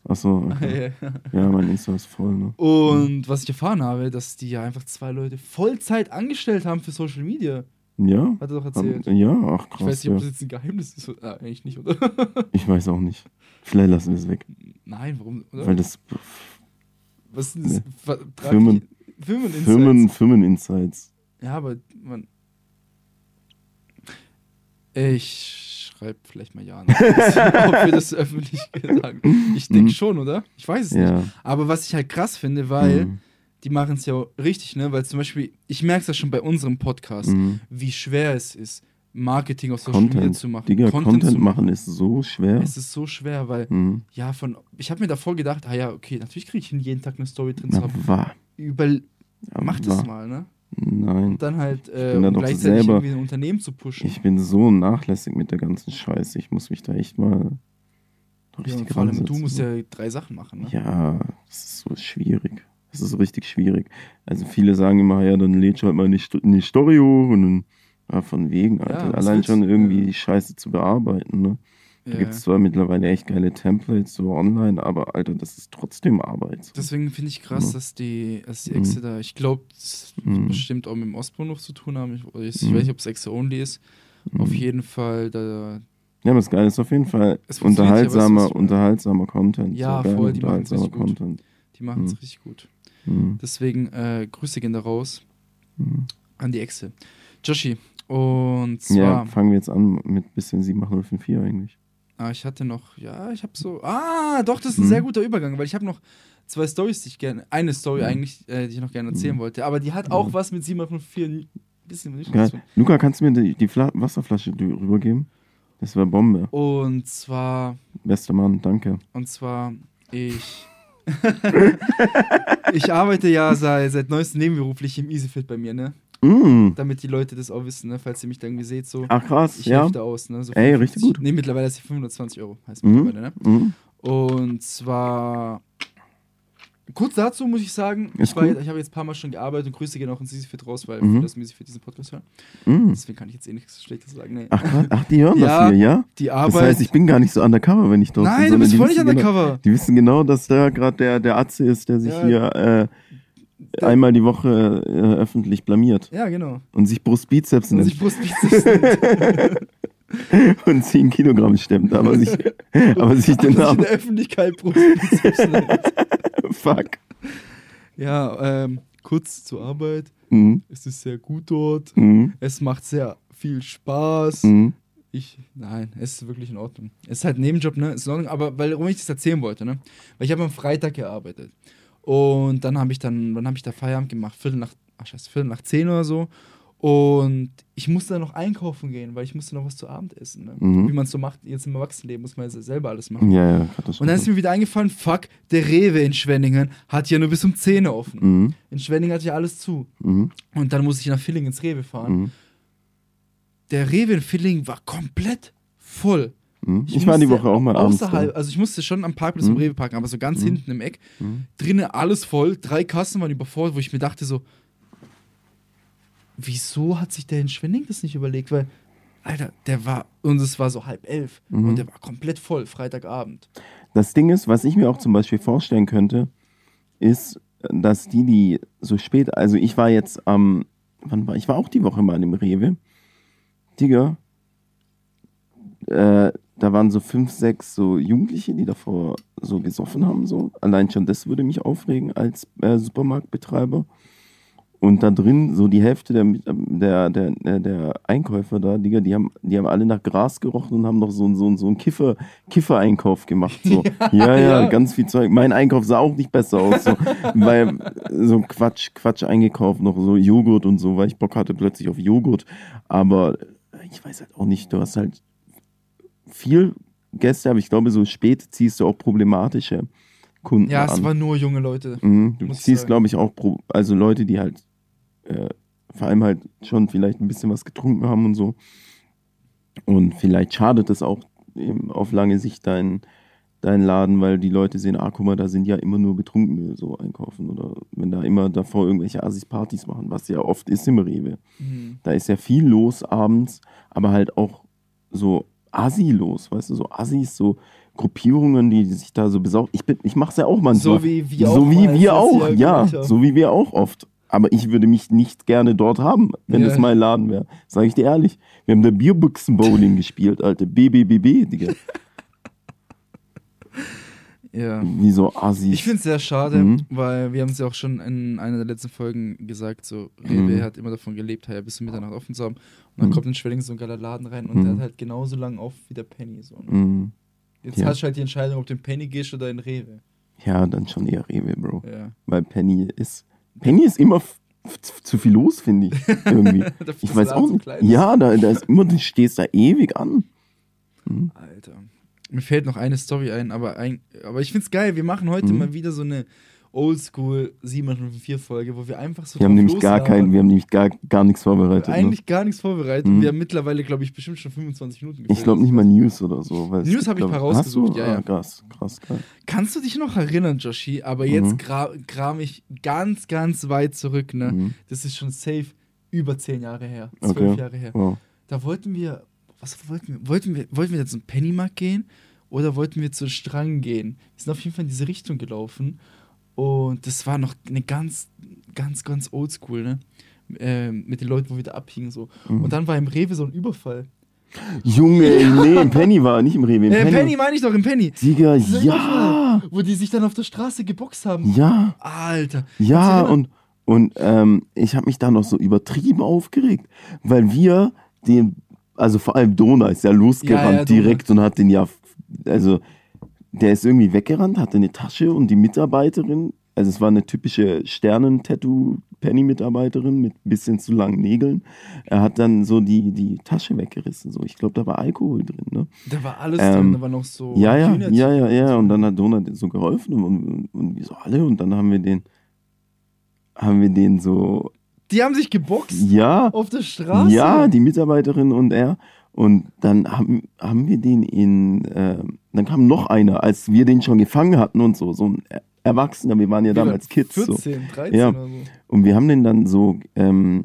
Achso, okay. Ja, mein Insta ist voll, ne? Und was ich erfahren habe, dass die ja einfach zwei Leute Vollzeit angestellt haben für Social Media. Ja? Hat er doch erzählt. Ja, ach ich krass. weiß nicht, ob das jetzt ein Geheimnis ist. Ah, eigentlich nicht, oder? Ich weiß auch nicht. Vielleicht lassen wir es weg. Nein, warum? Oder? Weil das was sind das? Nee. Firmen- Firmen, Firmen, Firmen-Insights. Ja, aber man. Ich schreibe vielleicht mal ja nach, ob wir das öffentlich sagen. Ich denke Mhm. schon, oder? Ich weiß es nicht. Ja. Aber was ich halt krass finde, weil Mhm. die machen es ja richtig, ne? Weil zum Beispiel, ich merke es ja schon bei unserem Podcast, Mhm. wie schwer es ist, Marketing auf Social Media Content. zu machen. Digga, Content, zu machen ist so schwer. Es ist so schwer, weil, Mhm. ja, von. Ich habe mir davor gedacht, ah ja, okay, natürlich kriege ich jeden Tag eine Story drin zu haben. Über, mach das mal, ne? Nein. Und dann halt, äh, um gleichzeitig selber- irgendwie ein Unternehmen zu pushen. Ich bin so nachlässig mit der ganzen Scheiße. Ich muss mich da echt mal ja, richtig und vor allem du musst ja drei Sachen machen, ne? Ja, das ist so schwierig. Das ist so richtig schwierig. Also viele sagen immer, ja, dann lädst du halt mal eine, Sto eine Story hoch und dann, ja, von wegen, Alter. was Allein schon irgendwie Ja. die Scheiße zu bearbeiten, ne? Da Ja. gibt es zwar mittlerweile echt geile Templates so online, aber Alter, das ist trotzdem Arbeit. so. Deswegen finde ich krass, Mhm. dass die, dass die Mhm. Exe da, ich glaube, das wird Mhm. bestimmt auch mit dem Ostbau noch zu tun haben. Ich, ich, Mhm. weiß nicht, ob es Exe only ist. Auf Mhm. jeden Fall, da, Ja, aber das Geile ist auf jeden Fall Es funktioniert ja, unterhaltsamer, unterhaltsamer Content. Ja, geil voll, die machen's unterhaltsamer richtig gut. Content. die machen es Mhm. richtig gut. Mhm. Deswegen, äh, Grüße gehen da raus Mhm. An die Echse. Joshi. Und zwar. Ja, fangen wir jetzt an mit bisschen 78054 eigentlich. Ah, ich hatte noch, ja, ich habe so. Ah, doch, das ist ein Mhm. sehr guter Übergang, weil ich habe noch zwei Stories, die ich gerne. Eine Story Mhm. eigentlich, äh, die ich noch gerne erzählen Mhm. wollte. Aber die hat auch Mhm. was mit 704 ein bisschen nicht Geil. Luca, kannst du mir die, die Fla Wasserflasche rübergeben? Das war Bombe. Und zwar, Bester Mann, danke. und zwar, ich. ich arbeite ja seit, seit neuestem nebenberuflich im EasyFit bei mir, ne? Mm. Damit die Leute das auch wissen, ne? Falls ihr mich da irgendwie seht, so. Ach krass, Ich ja. da aus, ne? So Ey, 55 richtig gut. Nee, mittlerweile ist die 520 Euro, heißt Mhm. mittlerweile, ne? Mhm. Und zwar kurz dazu muss ich sagen, Ist ich, cool. ich habe jetzt ein paar Mal schon gearbeitet und Grüße gehen auch ins Easyfit raus, weil Mhm. aus dem Easyfit diesen Podcast hören. Mhm. Deswegen kann ich jetzt eh nichts Schlechtes sagen. Nee. Ach. Ach, die hören Ja, das hier, ja? Die Das Arbeit. heißt, ich bin gar nicht so undercover, wenn ich dort bin. Nein, du bist voll nicht genau, undercover. Die wissen genau, dass da gerade der, der Atze ist, der sich Ja. hier äh, einmal die Woche äh, öffentlich blamiert Ja, genau. und sich Brustbizeps Und nennt sich Brustbizeps nennt. und 10 Kilogramm stemmt, aber sich, aber sich den Und sich in Namen. der Öffentlichkeit Brustbizeps nennt. Fuck. Ja, ähm, kurz zur Arbeit. Mhm. Es ist sehr gut dort. Mhm. Es macht sehr viel Spaß. Mhm. Ich, nein, es ist wirklich in Ordnung. Es ist halt Nebenjob, ne? Ist in Ordnung, aber weil, warum ich das erzählen wollte, ne? Weil ich habe am Freitag gearbeitet. Und dann habe ich dann, wann habe ich da Feierabend gemacht? Viertel nach, ach scheiße, Viertel nach zehn oder so. Und ich musste dann noch einkaufen gehen, weil ich musste noch was zu Abend essen. Ne? Mhm. Wie man es so macht, jetzt im Erwachsenenleben muss man ja selber alles machen. Ja, ja, Und dann ist mir wieder eingefallen, fuck, der Rewe in Schwenningen hat ja nur bis um 10 Uhr offen. Mhm. In Schwenningen hat ja alles zu. Mhm. Und dann muss ich nach Villingen ins Rewe fahren. Mhm. Der Rewe in Villingen war komplett voll. Mhm. Ich war die Woche auch mal abends. außerhalb, da. also ich musste schon am Parkplatz Mhm. im Rewe parken, aber so ganz Mhm. hinten im Eck. Mhm. Drinnen alles voll, drei Kassen waren überfordert, wo ich mir dachte so, wieso hat sich der in Schwenning das nicht überlegt? Weil, Alter, der war, und es war so halb elf Mhm. und der war komplett voll, Freitagabend. Das Ding ist, was ich mir auch zum Beispiel vorstellen könnte, ist, dass die, die so spät, also ich war jetzt am, wann war ich? war auch die Woche mal im Rewe. Digga, äh, da waren so fünf, sechs so Jugendliche, die davor so gesoffen haben, so. Allein schon das würde mich aufregen als äh, Supermarktbetreiber. Und da drin, so die Hälfte der, der, der, der, der Einkäufer da, Digga, die haben, die haben alle nach Gras gerochen und haben noch so, so, so einen Kiffer, Kiffer-Einkauf gemacht. So. Ja, ja, ja. ganz viel Zeug. Mein Einkauf sah auch nicht besser aus. So, weil so Quatsch, Quatsch eingekauft, noch so Joghurt und so, weil ich Bock hatte plötzlich auf Joghurt. Aber ich weiß halt auch nicht, du hast halt viel Gäste, aber ich glaube, so spät ziehst du auch problematische Kunden Ja, an. es waren nur junge Leute. Mhm, du sagen. glaube ich, auch Pro also Leute, die halt äh, vor allem halt schon vielleicht ein bisschen was getrunken haben und so. Und vielleicht schadet das auch auf lange Sicht dein, dein Laden, weil die Leute sehen, ah, guck mal, da sind ja immer nur Betrunkene so einkaufen. Oder wenn da immer davor irgendwelche Assis-Partys machen, was ja oft ist im Rewe. Mhm. Da ist ja viel los abends, aber halt auch so Assi los, weißt du, so Assis, so Gruppierungen, die sich da so besaufen. Ich, bin- ich mache es ja auch manchmal. So wie wir auch. So wie mal, als wir auch, ja. haben. So wie wir auch oft. Aber ich würde mich nicht gerne dort haben, wenn Ja. das mein Laden wäre. Sag ich dir ehrlich. Wir haben da Bierbüchsen-Bowling gespielt, Alter. BBBB, Digga. Ja. Wie so Assis. Ich finde es sehr schade, Mhm. weil wir haben es ja auch schon in einer der letzten Folgen gesagt, so Rewe Mhm. hat immer davon gelebt, ja, bis zu Mitternacht offen zu haben. Und dann Mhm. kommt in Schwenning so ein geiler Laden rein und Mhm. der hat halt genauso lang auf wie der Penny. So. ne? Mhm. Jetzt Ja. hast du halt die Entscheidung, ob du in Penny gehst oder in Rewe. Ja, dann schon eher Rewe, Bro. Ja. Weil Penny ist. Penny ist immer zu viel los, finde ich. Irgendwie. Ich weiß auch so nicht. Ja, da, da ist immer, du stehst da ewig an. Mhm. Alter. Mir fällt noch eine Story ein, aber, ein, aber ich find's geil. Wir machen heute Mhm. mal wieder so eine Oldschool 704-Folge, wo wir einfach so Wir haben nämlich gar loslabern. kein, wir haben nämlich gar, gar nichts vorbereitet. Ne? Eigentlich gar nichts vorbereitet. Mhm. Wir haben mittlerweile, glaube ich, bestimmt schon 25 Minuten Ich glaube nicht mal News oder so. News gibt, hab ich paar rausgesucht, ja, ja. Ah, krass, krass, krass. Kannst du dich noch erinnern, Joshi? Aber jetzt Mhm. gra kram ich ganz, ganz weit zurück. Ne? Mhm. Das ist schon safe über 10 Jahre her. 12 Okay. Jahre her. Wow. Da wollten wir, was wollten wir? Wollten wir, wollten wir jetzt zum Pennymarkt gehen oder wollten wir zu Strang gehen? Wir sind auf jeden Fall in diese Richtung gelaufen und das war noch eine ganz, ganz, ganz oldschool, ne? Ähm, mit den Leuten, wo wir da abhingen so. Mhm. Und dann war im Rewe so ein Überfall. Junge, nee, im Penny war, nicht im Rewe. Im Äh, Penny. Penny meine ich doch, im Penny. Digga, ja, Überfall, Wo die sich dann auf der Straße geboxt haben. ja, Alter. ja, und, Und ähm, ich habe mich da noch so übertrieben aufgeregt, weil wir den, also vor allem Dona ist ja losgerannt Ja, ja, Dona. direkt und hat den ja, also der ist irgendwie weggerannt, hatte eine Tasche und die Mitarbeiterin, also es war eine typische Sternen-Tattoo-Penny-Mitarbeiterin mit ein bisschen zu langen Nägeln. Er hat dann so die, die Tasche weggerissen. So. Ich glaube, da war Alkohol drin. Ne? Da war alles Ähm, drin, da war noch so. Ja, ja, Hühnerchen ja, ja, ja. Und dann hat Donald so geholfen und, und, und wir so alle. Und dann haben wir den, haben wir den so, Die haben sich geboxt ja, auf der Straße. ja, die Mitarbeiterin und er. Und dann haben, haben wir den in, äh, dann kam noch einer, als wir den schon gefangen hatten und so, so ein Erwachsener, wir waren ja damals Kids. So. 14, 13 Ja. oder so. Und wir haben den dann so ähm,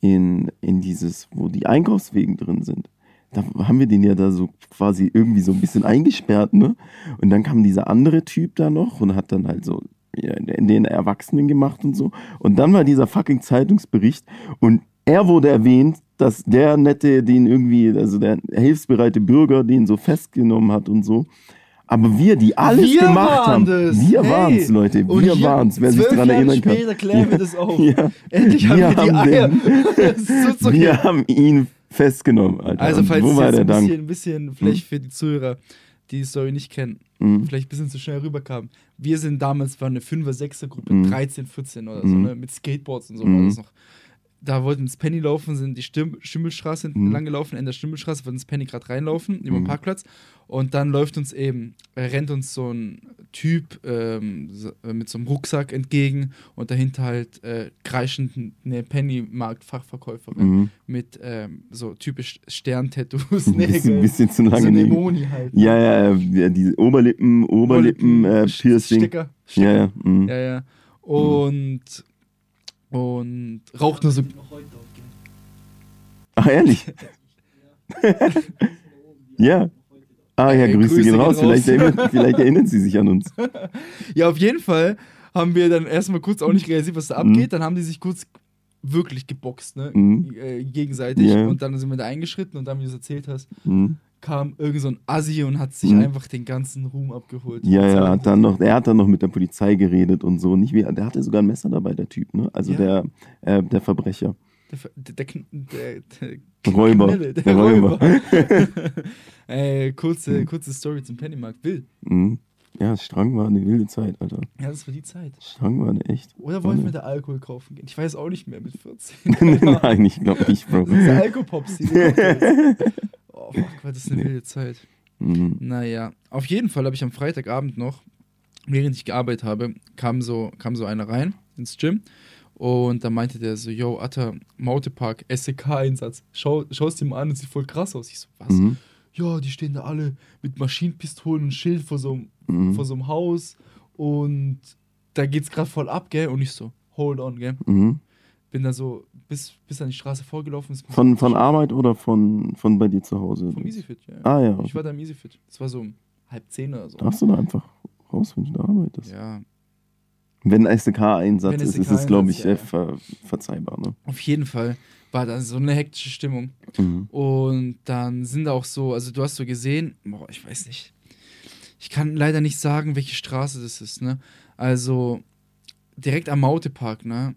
in, in dieses, wo die Einkaufswegen drin sind. Da haben wir den ja da so quasi irgendwie so ein bisschen eingesperrt, ne? Und dann kam dieser andere Typ da noch und hat dann halt so ja, den Erwachsenen gemacht und so. Und dann war dieser fucking Zeitungsbericht und er wurde erwähnt, dass der nette, den irgendwie, also der hilfsbereite Bürger, den so festgenommen hat und so. Aber wir, die alles Wir gemacht haben, das. wir Hey. waren es, Leute, wir waren es, wer sich daran Jahre erinnern kann. später klären wir das auf. Ja. Endlich haben wir, Wir die haben Eier. den- so Wir haben ihn festgenommen, Alter. Also, falls wo war jetzt der ein Dank? bisschen, ein bisschen, vielleicht für die Zuhörer, die die Story nicht kennen, Mhm. vielleicht ein bisschen zu schnell rüberkam. Wir sind damals, war eine 5er, 6er Gruppe, Mhm. 13, 14 oder so, Mhm. ne? mit Skateboards und so Mhm. war das noch. Da wollten ins Penny laufen, sind die Stim Stimmelstraße Mhm. lang gelaufen, in der Stimmelstraße wollten ins Penny gerade reinlaufen, über den Mhm. Parkplatz. Und dann läuft uns eben, äh, rennt uns so ein Typ ähm, so, äh, mit so einem Rucksack entgegen und dahinter halt äh, kreischend eine Pennymarkt-Fachverkäuferin Mhm. mit ähm, so typisch Sterntattoos, Ein bisschen, bisschen zu so lange. eine. Moni halt. ja, ja, ja, die Oberlippen, Oberlippen, äh, St- Piercing. Sticker. Ja, Sticker. ja. mhm. Ja, ja. Und, und raucht nur so. Ach, ehrlich? ja. Ah ja, Grüße, Grüße gehen gehen raus. raus. Vielleicht, erinnern, vielleicht erinnern Sie sich an uns. Ja, auf jeden Fall haben wir dann erstmal kurz auch nicht realisiert, was da Mhm. abgeht. Dann haben die sich kurz wirklich geboxt, ne? Mhm. Äh, gegenseitig. Ja. Und dann sind wir da eingeschritten und dann, wie du es erzählt hast, Mhm. Kam irgend so ein Assi und hat sich Mhm. einfach den ganzen Ruhm abgeholt. Ja, Mit ja, hat dann noch, er hat dann noch mit der Polizei geredet und so. Nicht wie, der hatte sogar ein Messer dabei, der Typ, ne? Also Ja. der, äh, der Verbrecher. Der, der, der, der, Räuber. Knille, der, Räuber. Ey, kurze, Mhm. kurze Story zum Pennymarkt. Wild. Mhm. Ja, Strang war eine wilde Zeit, Alter. Ja, das war die Zeit. Strang war eine echt. Oder wollten wir Wonne. da Alkohol kaufen gehen? Ich weiß auch nicht mehr mit 14. Nein, ich glaube nicht, Bro. Diese Alkopops, diese Oh, fuck, war das eine wilde Zeit. Mhm. Naja, auf jeden Fall habe ich am Freitagabend noch, während ich gearbeitet habe, kam so, kam so einer rein ins Gym und da meinte der so, yo, Atta, Mautepark, SEK-Einsatz, schau, schau es dir mal an, das sieht voll krass aus. Ich so, was? Mhm. Ja, die stehen da alle mit Maschinenpistolen und Schild vor so, einem- Mhm. vor so einem Haus und da geht's gerade voll ab, gell? Und ich so, hold on, gell? Mhm. Bin da so bis, bis an die Straße vorgelaufen. Von, von Arbeit oder von, von bei dir zu Hause? Vom EasyFit, ja. Ah ja. Ich war da im EasyFit. Das war so um halb zehn oder so. Darfst du da einfach raus, wenn du da arbeitest? Ja, Wenn SDK-Einsatz Wenn ist, ist es, glaube ich, SDK-Einsatz, äh, ja, ver verzeihbar. Ne? auf jeden Fall war da so eine hektische Stimmung. Mhm. Und dann sind da auch so, also du hast so gesehen, boah, ich weiß nicht. Ich kann leider nicht sagen, welche Straße das ist, ne? Also direkt am Mautepark, ne?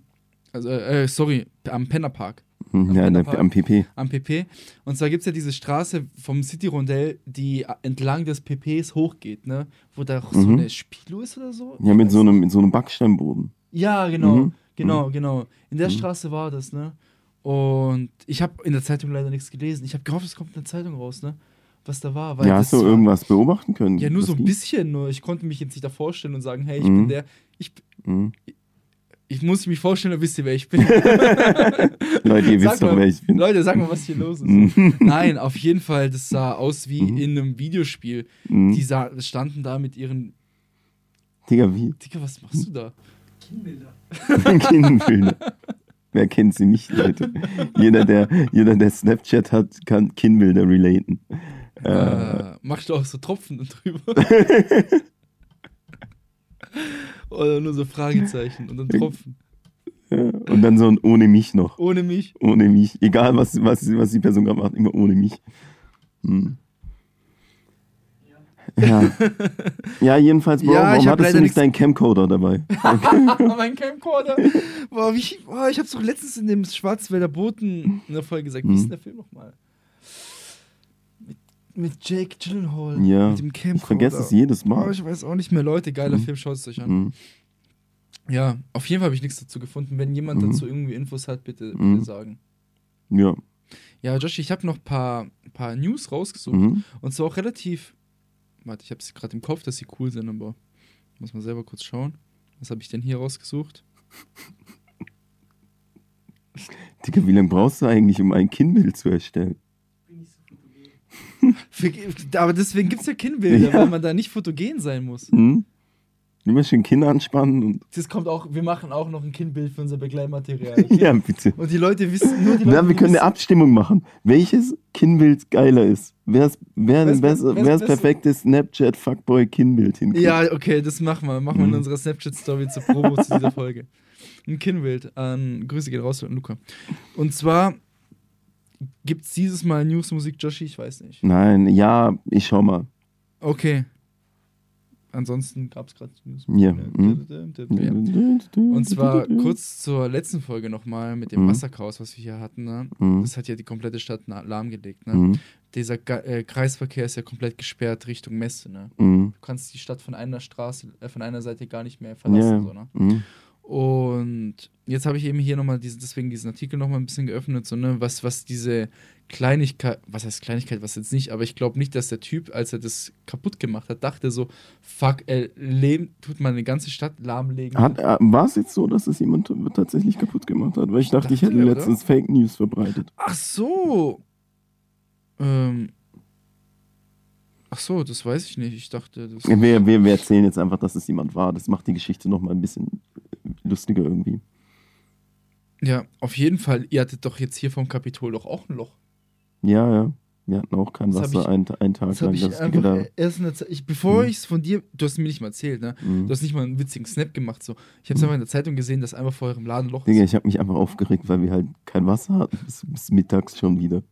Also, äh, sorry, am Pennerpark, Mhm. Am Ja, Pennerpark. am PP. am PP. Und zwar gibt es ja diese Straße vom City-Rondell, die entlang des PPs hochgeht, ne? Wo da auch so Mhm. eine Spilo ist oder so. Ja, mit so einem, mit so einem Backsteinboden. Ja, genau, Mhm. genau, genau. In der Mhm. Straße war das, ne? Und ich habe in der Zeitung leider nichts gelesen. Ich habe gehofft, es kommt eine Zeitung raus, ne? Was da war. Weil Ja, hast du war, irgendwas beobachten können? Ja, nur so ein bisschen, nur ich konnte mich jetzt nicht da vorstellen und sagen, hey, ich Mhm. bin der. Ich, Mhm. Ich muss mich vorstellen, dann wisst ihr, wer ich bin. Leute, ihr Sag wisst doch, mal, wer ich bin. Leute, sag mal, was hier los ist. Mhm. Nein, auf jeden Fall, das sah aus wie Mhm. in einem Videospiel. Mhm. Die sah, standen da mit ihren. Digga, wie? Digga, was machst du da? Kinnbilder. Kinnbilder. Wer kennt sie nicht, Leute? Jeder, der, jeder, der Snapchat hat, kann Kinnbilder relaten. Äh, Äh, machst du auch so Tropfen drüber? Oder nur so Fragezeichen und dann Tropfen. ja. Und dann so ein ohne mich noch. Ohne mich. Ohne mich. Egal, was, was, was die Person gerade macht, immer ohne mich. Hm. Ja. ja, jedenfalls, Bro, Ja, ich warum hattest du nicht deinen Camcorder dabei? mein Camcorder. Boah, wie, boah, ich hab's doch letztens in dem Schwarzwälder Boten in der Folge gesagt. Wie Mhm. ist denn der Film nochmal? Mit, Jake Gyllenhaal. Ja, Mit dem Camcorder. Ich vergesse es jedes Oh, Mal. ich weiß auch nicht mehr, Leute. Geiler Mhm. Film, schaut es euch an. Mhm. Ja, auf jeden Fall habe ich nichts dazu gefunden. Wenn jemand Mhm. dazu irgendwie Infos hat, bitte, bitte Mhm. sagen. Ja. Ja, Josh, ich habe noch ein paar, paar News rausgesucht. Mhm. Und zwar auch relativ. Warte, ich habe es gerade im Kopf, dass sie cool sind, aber muss man selber kurz schauen. Was habe ich denn hier rausgesucht? Digga, wie lange brauchst du eigentlich, um ein Kinnbild zu erstellen? Bin nicht so fotogen. Für, aber deswegen gibt es ja Kinnbilder, Ja. weil man da nicht fotogen sein muss. Hm? Immer schön Kinn anspannen und. Das kommt auch, wir machen auch noch ein Kinnbild für unser Begleitmaterial. Okay? Ja, bitte. Und die Leute wissen, nur die Leute Na, wir können eine Abstimmung machen. Welches Kinnbild geiler ist? Wer ist, wer Wer's wer wer wer's das besser? perfekte Snapchat-Fuckboy-Kinnbild hinkriegt? Ja, okay, das machen wir. Machen wir in Mhm. unserer Snapchat-Story zur Promo zu dieser Folge. Ein Kinnbild an Grüße gehen raus an Luca. Und zwar gibt es dieses Mal Newsmusik, Joshi, ich weiß nicht. Nein, ja, ich schau mal. Okay. Ansonsten gab es gerade News. Mhm. Ja. Und zwar kurz zur letzten Folge nochmal mit dem Mhm. Wasserchaos, was wir hier hatten. Ne? Mhm. Das hat ja die komplette Stadt lahmgelegt. Ne? Mhm. Dieser äh, Kreisverkehr ist ja komplett gesperrt Richtung Messe. Ne? Mhm. Du kannst die Stadt von einer Straße, äh, von einer Seite gar nicht mehr verlassen. ja. So, ne? Und jetzt habe ich eben hier nochmal diesen, deswegen diesen Artikel nochmal ein bisschen geöffnet, so, ne, was, was diese Kleinigkeit, was heißt Kleinigkeit, was jetzt nicht, aber ich glaube nicht, dass der Typ, als er das kaputt gemacht hat, dachte so, fuck, er leben, tut man eine ganze Stadt lahmlegen. Hat, war es jetzt so, dass es jemand tatsächlich kaputt gemacht hat? Weil ich dachte, ich dachte, hätte oder? letztens Fake News verbreitet. Ach so. Ähm. Ach so, das weiß ich nicht. Ich dachte, das. Wir, wir, wir erzählen jetzt einfach, dass es jemand war. Das macht die Geschichte nochmal ein bisschen lustiger irgendwie. Ja, auf jeden Fall. Ihr hattet doch jetzt hier vom Kapitol doch auch ein Loch. Ja, ja. Wir hatten auch kein Das Wasser ich- einen, einen Tag Das lang. ich Das einfach erst in der Zeit. Ich, bevor Mhm. ich es von dir. Du hast mir nicht mal erzählt, ne? Mhm. Du hast nicht mal einen witzigen Snap gemacht. So. Ich habe es einfach in der Zeitung gesehen, dass einfach vor eurem Laden Loch Digga, ist. ich habe mich einfach aufgeregt, weil wir halt kein Wasser hatten. Bis, bis mittags schon wieder.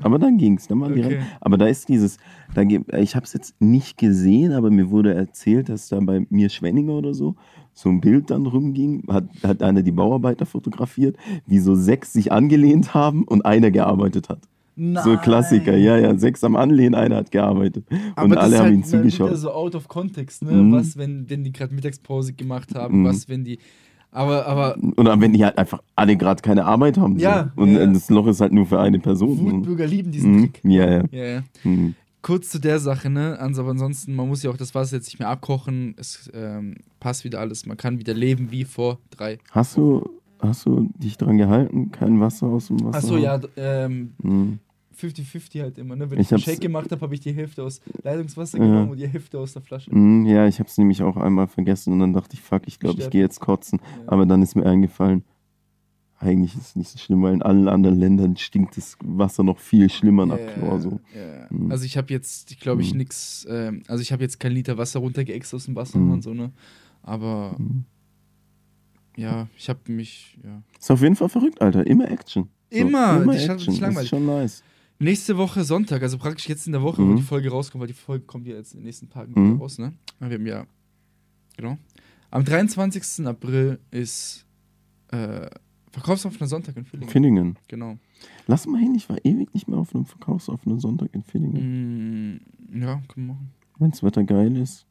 Aber dann ging's. Dann waren die Okay. rein. Aber da ist dieses, da, ich habe es jetzt nicht gesehen, aber mir wurde erzählt, dass da bei mir Schwenninger oder so so ein Bild dann rumging. Hat, hat einer die Bauarbeiter fotografiert, wie so sechs sich angelehnt haben und einer gearbeitet hat. So ein Klassiker, ja, ja. Sechs am Anlehnen, einer hat gearbeitet. Aber und das alle ist haben halt ihm wieder zugeschaut. so out of context, ne? Mhm. Was, wenn, wenn die gerade Mittagspause gemacht haben, Mhm. was, wenn die. Aber, aber Oder wenn die halt einfach alle gerade keine Arbeit haben. So. Ja, Und ja. das Loch ist halt nur für eine Person. Wutbürger lieben diesen Mhm. Trick. Ja, ja. Ja, ja. Mhm. Kurz zu der Sache, ne? Ans- Aber ansonsten, man muss ja auch das Wasser jetzt nicht mehr abkochen. Es ähm, passt wieder alles. Man kann wieder leben wie vor drei. Hast du, hast du dich dran gehalten? Kein Wasser aus dem Wasser? Achso, ja, ähm, Mhm. 50-50 halt immer, ne? Wenn Ich ich, einen Shake gemacht habe, habe ich die Hälfte aus Leitungswasser Ja. genommen und die Hälfte aus der Flasche. Mhm, ja, ich habe es nämlich auch einmal vergessen und dann dachte ich, fuck, ich glaube, ich gehe jetzt kotzen. Ja. Aber dann ist mir eingefallen, eigentlich ist es nicht so schlimm, weil in allen anderen Ländern stinkt das Wasser noch viel schlimmer nach Ja, Chlor. So. ja. Mhm. Also ich habe jetzt, ich glaube ich, Mhm. nix, ähm, also ich habe jetzt kein Liter Wasser runtergeext aus dem Wasser Mhm. und so, ne? Aber Mhm. ja, ich habe mich, ja. Ist auf jeden Fall verrückt, Alter. Immer Action. So, Immer, die wird nicht Das ist schon nice. Nächste Woche Sonntag, also praktisch jetzt in der Woche, wo Mhm. die Folge rauskommt, weil die Folge kommt ja jetzt in den nächsten Tagen Mhm. raus, ne? Wir haben ja, genau. Am 23. April ist äh, Verkaufsoffener Sonntag in Villingen. Villingen. Genau. Lass mal hin, ich war ewig nicht mehr auf einem verkaufsoffenen Sonntag in Villingen. Mm, ja, können wir machen. Wenn das Wetter geil ist.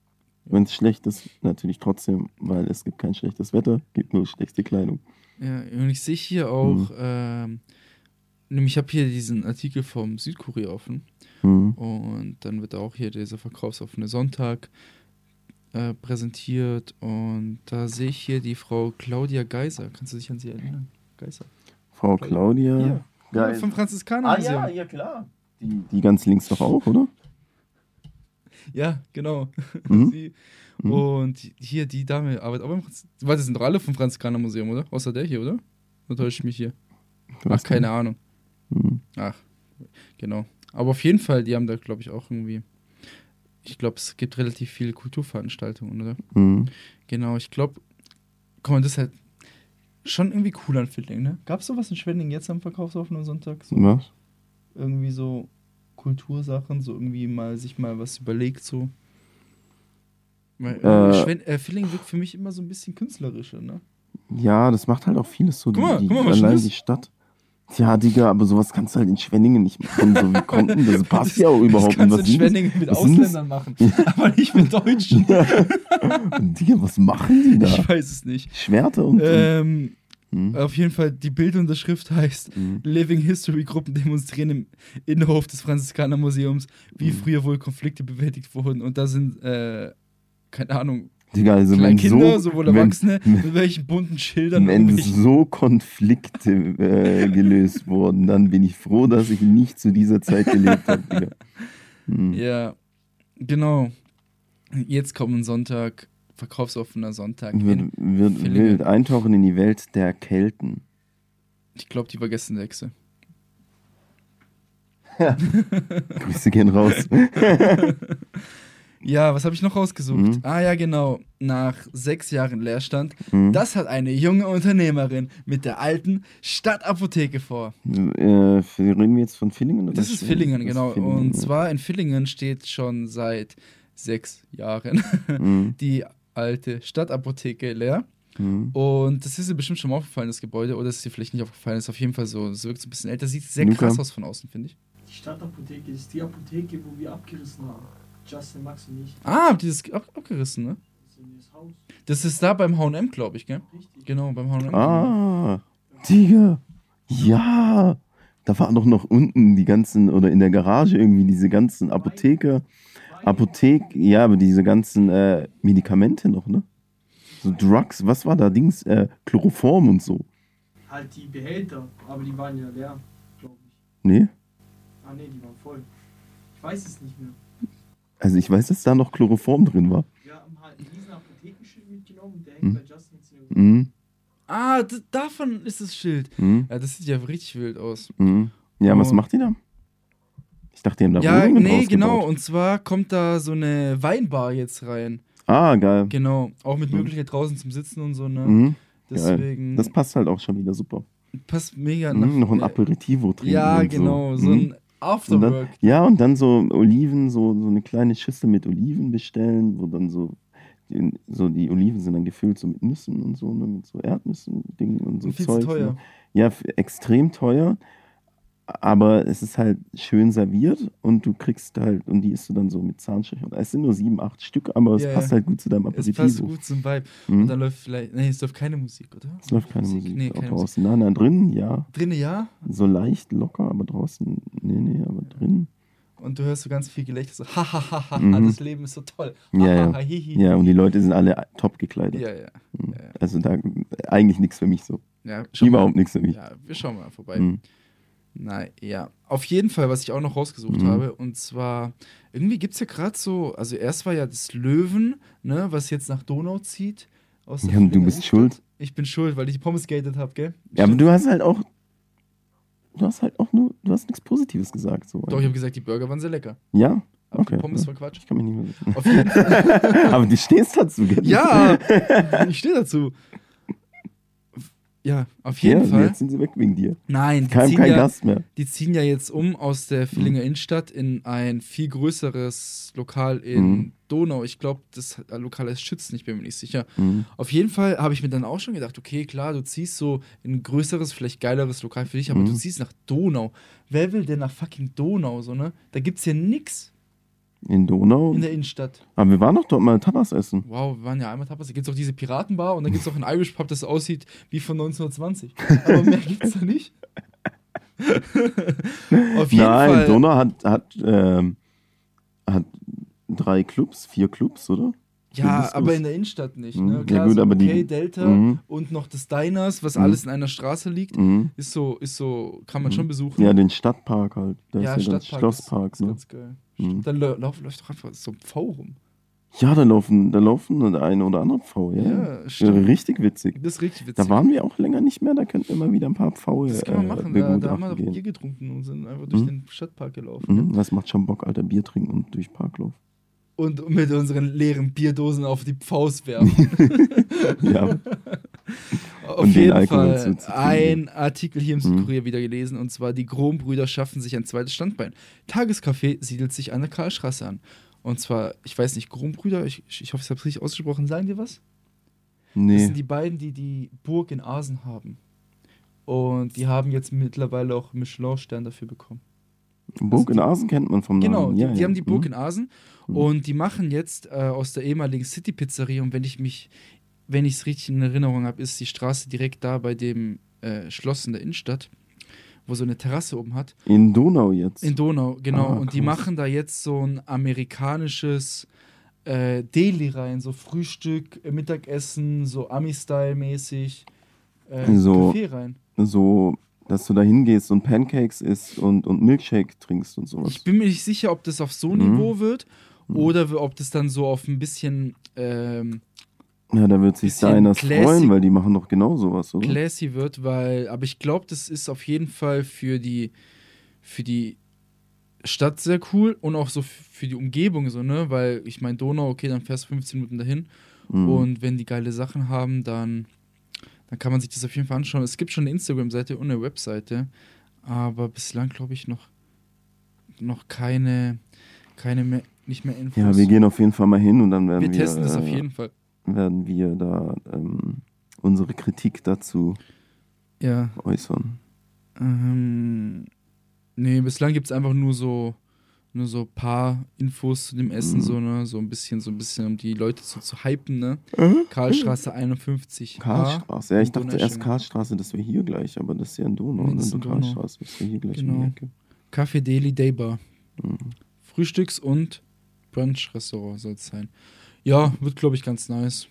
Wenn es schlecht ist, natürlich trotzdem, weil es gibt kein schlechtes Wetter, gibt nur schlechte Kleidung. Ja, und ich sehe hier auch, Mhm. ähm, nämlich ich habe hier diesen Artikel vom Südkorea offen Mhm. und dann wird auch hier dieser verkaufsoffene Sonntag äh, präsentiert und da sehe ich hier die Frau Claudia Geiser. Kannst du dich an sie erinnern? Geiser. Frau Claudia. Ja, vom Ah Franziskanermuseum. ja, ja klar. Die, die ganz links doch auch, oder? Ja, genau. Mhm. Sie. Mhm. Und hier die Dame arbeitet auch beim Franz Warte, das sind doch alle vom Franziskanermuseum, oder? Außer der hier, oder? Oder täusche ich mich hier? Ach, keine Ahnung. Mhm. Ach, genau. Aber auf jeden Fall, die haben da, glaube ich, auch irgendwie. Ich glaube, es gibt relativ viele Kulturveranstaltungen, oder? Mhm. Genau, ich glaube, guck mal, das ist halt schon irgendwie cool an Villingen, ne? Gab es sowas in Schwenning jetzt am verkaufsoffenen Sonntag? So Was? irgendwie so Kultursachen, so irgendwie mal sich mal was überlegt, so. Weil, Äh, Schwen äh, Villingen wirkt für mich immer so ein bisschen künstlerischer, ne? Ja, das macht halt auch vieles so. Guck mal, die, guck mal, was allein ist die Stadt. Ja, Digga, aber sowas kannst du halt in Schwenningen nicht machen. So, wie kommt denn das? passt ja auch überhaupt Das kannst nicht. du Was in? Schwenningen mit? Ausländern machen, aber nicht mit Deutschen. Digga, was machen die da? Ich weiß es nicht. Schwerter und. Ähm, Hm? auf jeden Fall, die Bildunterschrift heißt Hm. Living History Gruppen demonstrieren im Innenhof des Franziskanermuseums, wie Hm. früher wohl Konflikte bewältigt wurden. Und da sind, äh, keine Ahnung, Digga, also kleine wenn Kinder, so, sowohl wenn, Erwachsene, mit welchen bunten Schildern. wenn so Konflikte äh, gelöst wurden, dann bin ich froh, dass ich nicht zu dieser Zeit gelebt habe, Digga. Hm. Ja, genau. Jetzt kommen Sonntag, verkaufsoffener Sonntag. Wird, wird wild eintauchen in die Welt der Kelten. ich glaube, die vergessen Hexe. Grüße gehen raus. Ja, was habe ich noch rausgesucht? Mhm. Ah ja, genau. Nach sechs Jahren Leerstand. Hm? Das hat eine junge Unternehmerin mit der alten Stadtapotheke vor. Äh, reden wir jetzt von Villingen? Oder Das ist? Villingen, Das ist genau. Villingen, Und ja. zwar in Villingen steht schon seit sechs Jahren Mhm. die alte Stadtapotheke leer. Mhm. Und das ist dir bestimmt schon mal aufgefallen, das Gebäude, oder ist dir vielleicht nicht aufgefallen? Das ist auf jeden Fall so, es wirkt so ein bisschen älter, sieht sehr Luca? krass aus von außen, finde ich. Die Stadtapotheke ist die Apotheke, wo wir abgerissen haben. Justin, Max und ich. Ah, habt ihr das ab abgerissen, ne? Das ist das Haus. Das ist da beim HM, glaube ich, gell? Richtig. Genau, beim HM. Ah, Digga. Ja. Da waren doch noch unten die ganzen, oder in der Garage irgendwie diese ganzen Apotheker. Apothek, ja, aber diese ganzen äh, Medikamente noch, ne? So Drugs, was war da? Dings, äh, Chloroform und so. Halt die Behälter, aber die waren ja leer, glaube ich. Nee? Ah ne, die waren voll. Ich weiß es nicht mehr. Also ich weiß, dass da noch Chloroform drin war. Wir haben halt einen riesen Apothekenschild mitgenommen, der hängt Hm. bei Justin in. Mhm. Ah, davon ist das Schild. Mhm. Ja, das sieht ja richtig wild aus. Mhm. Ja, was Oh. macht die da? Ich dachte, die haben da ja, Wohnungen nee, genau. Und zwar kommt da so eine Weinbar jetzt rein. Ah, geil. Genau. Auch mit Mhm. Möglichkeit draußen zum Sitzen und so, ne? Mhm. Deswegen Das passt halt auch schon wieder super. passt mega nach. Mhm, noch ein äh, Aperitivo trinken. Ja, und genau. So, So Mhm. ein Afterwork. ja, und dann so Oliven, so, so eine kleine Schüssel mit Oliven bestellen, wo dann so die, so die Oliven sind dann gefüllt so mit Nüssen und so, ne, mit so Erdnüssen, Dingen und so Und viel zu Zeug. teuer. Ne. Ja, extrem teuer, aber es ist halt schön serviert und du kriegst halt, und die isst du dann so mit Zahnstecher. Es sind nur sieben, acht Stück, aber es Ja, passt halt gut zu deinem Es Aperitivo. passt gut zum Vibe. Mhm. Und dann läuft vielleicht. Nee, es läuft keine Musik, oder? Es läuft keine Musik, Nee, auch keine Musik. draußen. Nein, nein, drinnen, ja. Drinnen ja. So leicht locker, aber draußen, nee, nee, aber drin. Und du hörst so ganz viel Gelächter, so, hahaha, Mhm. das Leben ist so toll. Ja, ja. Hahaha, hihi. Ja, und die Leute sind alle top gekleidet. ja, ja. Mhm. ja, ja. Also da eigentlich nichts für mich so. ja Überhaupt nichts für mich. Ja, wir schauen mal vorbei. Mhm. Na ja, auf jeden Fall, was ich auch noch rausgesucht Mhm. habe, und zwar, irgendwie gibt es ja gerade so, also erst war ja das Löwen, ne, was jetzt nach Donau zieht. Aus Ja, du bist schuld. Ich bin schuld, weil ich die Pommes gated habe, gell? Ja, aber du hast halt auch, du hast halt auch nur, du hast nichts Positives gesagt. So. Doch, ich habe gesagt, die Burger waren sehr lecker. ja? Aber Okay. die Pommes war Quatsch. Ich kann mich nicht mehr. Auf jeden Fall. aber du stehst dazu, gell? ja, ich stehe dazu. Ja, auf Ja, jeden Fall. jetzt sind sie weg wegen dir. Nein, die Kein, ziehen, kein ja, Gast mehr. die ziehen ja jetzt um aus der Villinger Innenstadt in ein viel größeres Lokal in Mhm. Donau. Ich glaube, das Lokal heißt Schützen, ich bin mir nicht sicher. Mhm. Auf jeden Fall habe ich mir dann auch schon gedacht, okay, klar, du ziehst so in ein größeres, vielleicht geileres Lokal für dich, aber Mhm. du ziehst nach Donau. Wer will denn nach fucking Donau, so, ne? Da gibt's ja nix In Donau. in der Innenstadt. aber wir waren doch dort mal Tapas essen. Wow, wir waren ja einmal Tapas. Da gibt's auch diese Piratenbar und dann gibt's auch ein Irish Pub, das aussieht wie von 1920. Aber mehr gibt's da nicht. Auf jeden Nein, Fall. Donau hat, hat, ähm, hat drei Clubs, vier Clubs, oder? Ja, aber in der Innenstadt nicht. Mhm. Ne? Ja, Klar, gut, so aber die- okay, Delta Mhm. und noch das Diners, was Mhm. alles in einer Straße liegt, Mhm. ist so, ist so, kann man schon besuchen. Ja, den Stadtpark halt. Der ja, ist ja Stadtpark Schlosspark, ist, ist ne? ganz geil. Mhm. Da lau- lauf, läuft doch einfach so ein V rum. Ja, da laufen, da laufen der eine oder andere Pfau, ja. Ja, stimmt. Richtig witzig. Das ist richtig witzig. Da waren wir auch länger nicht mehr, da könnten wir mal wieder ein paar Pfaue das kann man machen. äh, Da, da haben wir doch Bier getrunken und sind einfach durch Mhm. den Stadtpark gelaufen. Mhm, das macht schon Bock, Alter, Bier trinken und durch Parklauf. Und mit unseren leeren Bierdosen auf die Pfaus werfen. Ja, Auf Und den jeden Fall ein Artikel hier im Mhm. Südkurier wieder gelesen und zwar die Grom-Brüder schaffen sich ein zweites Standbein. Tagescafé siedelt sich an der Karlstraße an. Und zwar, ich weiß nicht, Grumbrüder, ich, ich hoffe, ich habe es richtig ausgesprochen. Sagen dir was? Das Nee. sind die beiden, die die Burg in Asen haben. Und die haben jetzt mittlerweile auch Michelin-Stern dafür bekommen. Burg in Asen kennt man vom Genau, Namen. die, Ja, die ja. haben die Burg Mhm. in Asen Mhm. und die machen jetzt äh, aus der ehemaligen City-Pizzeria und wenn ich mich, wenn ich es richtig in Erinnerung habe, ist die Straße direkt da bei dem äh, Schloss in der Innenstadt, wo so eine Terrasse oben hat. In Donau jetzt. In Donau, genau. Ah, und die machen da jetzt so ein amerikanisches äh, Deli rein, so Frühstück, äh, Mittagessen, so Ami-Style-mäßig. Äh, So. Buffet rein. so, dass du da hingehst und Pancakes isst und, und Milkshake trinkst und sowas. Ich bin mir nicht sicher, ob das auf so Mhm. Niveau wird Mhm. oder ob das dann so auf ein bisschen ähm, ja, da wird sich Diners freuen, weil die machen doch genau sowas, oder? classy wird, weil, aber ich glaube, das ist auf jeden Fall für die, für die Stadt sehr cool und auch so für die Umgebung so, ne? Weil ich meine, Donau, okay, dann fährst du 15 Minuten dahin Mhm. und wenn die geile Sachen haben, dann, dann kann man sich das auf jeden Fall anschauen. Es gibt schon eine Instagram-Seite und eine Webseite, aber bislang glaube ich noch, noch keine, keine mehr, nicht mehr Infos. ja, wir gehen auf jeden Fall mal hin und dann werden wir wir, testen das auf äh, jeden Fall. werden wir da ähm, unsere Kritik dazu Ja. äußern. Ähm, nee, bislang gibt es einfach nur so nur so paar Infos zu dem Essen, Mhm. so, ne? So ein bisschen, so ein bisschen, um die Leute so zu hypen, ne? Mhm. Karlstraße 51. Karlstraße. Ja, ich dachte erst Karlstraße, das wäre hier gleich, aber das ist ja in Donau. Ne? Du in. Karlstraße, das wäre hier gleich Genau. die Ecke. Café Deli Day Bar. Mhm. Frühstücks- und Brunch-Restaurant soll es sein. Ja, wird, glaube ich, ganz nice.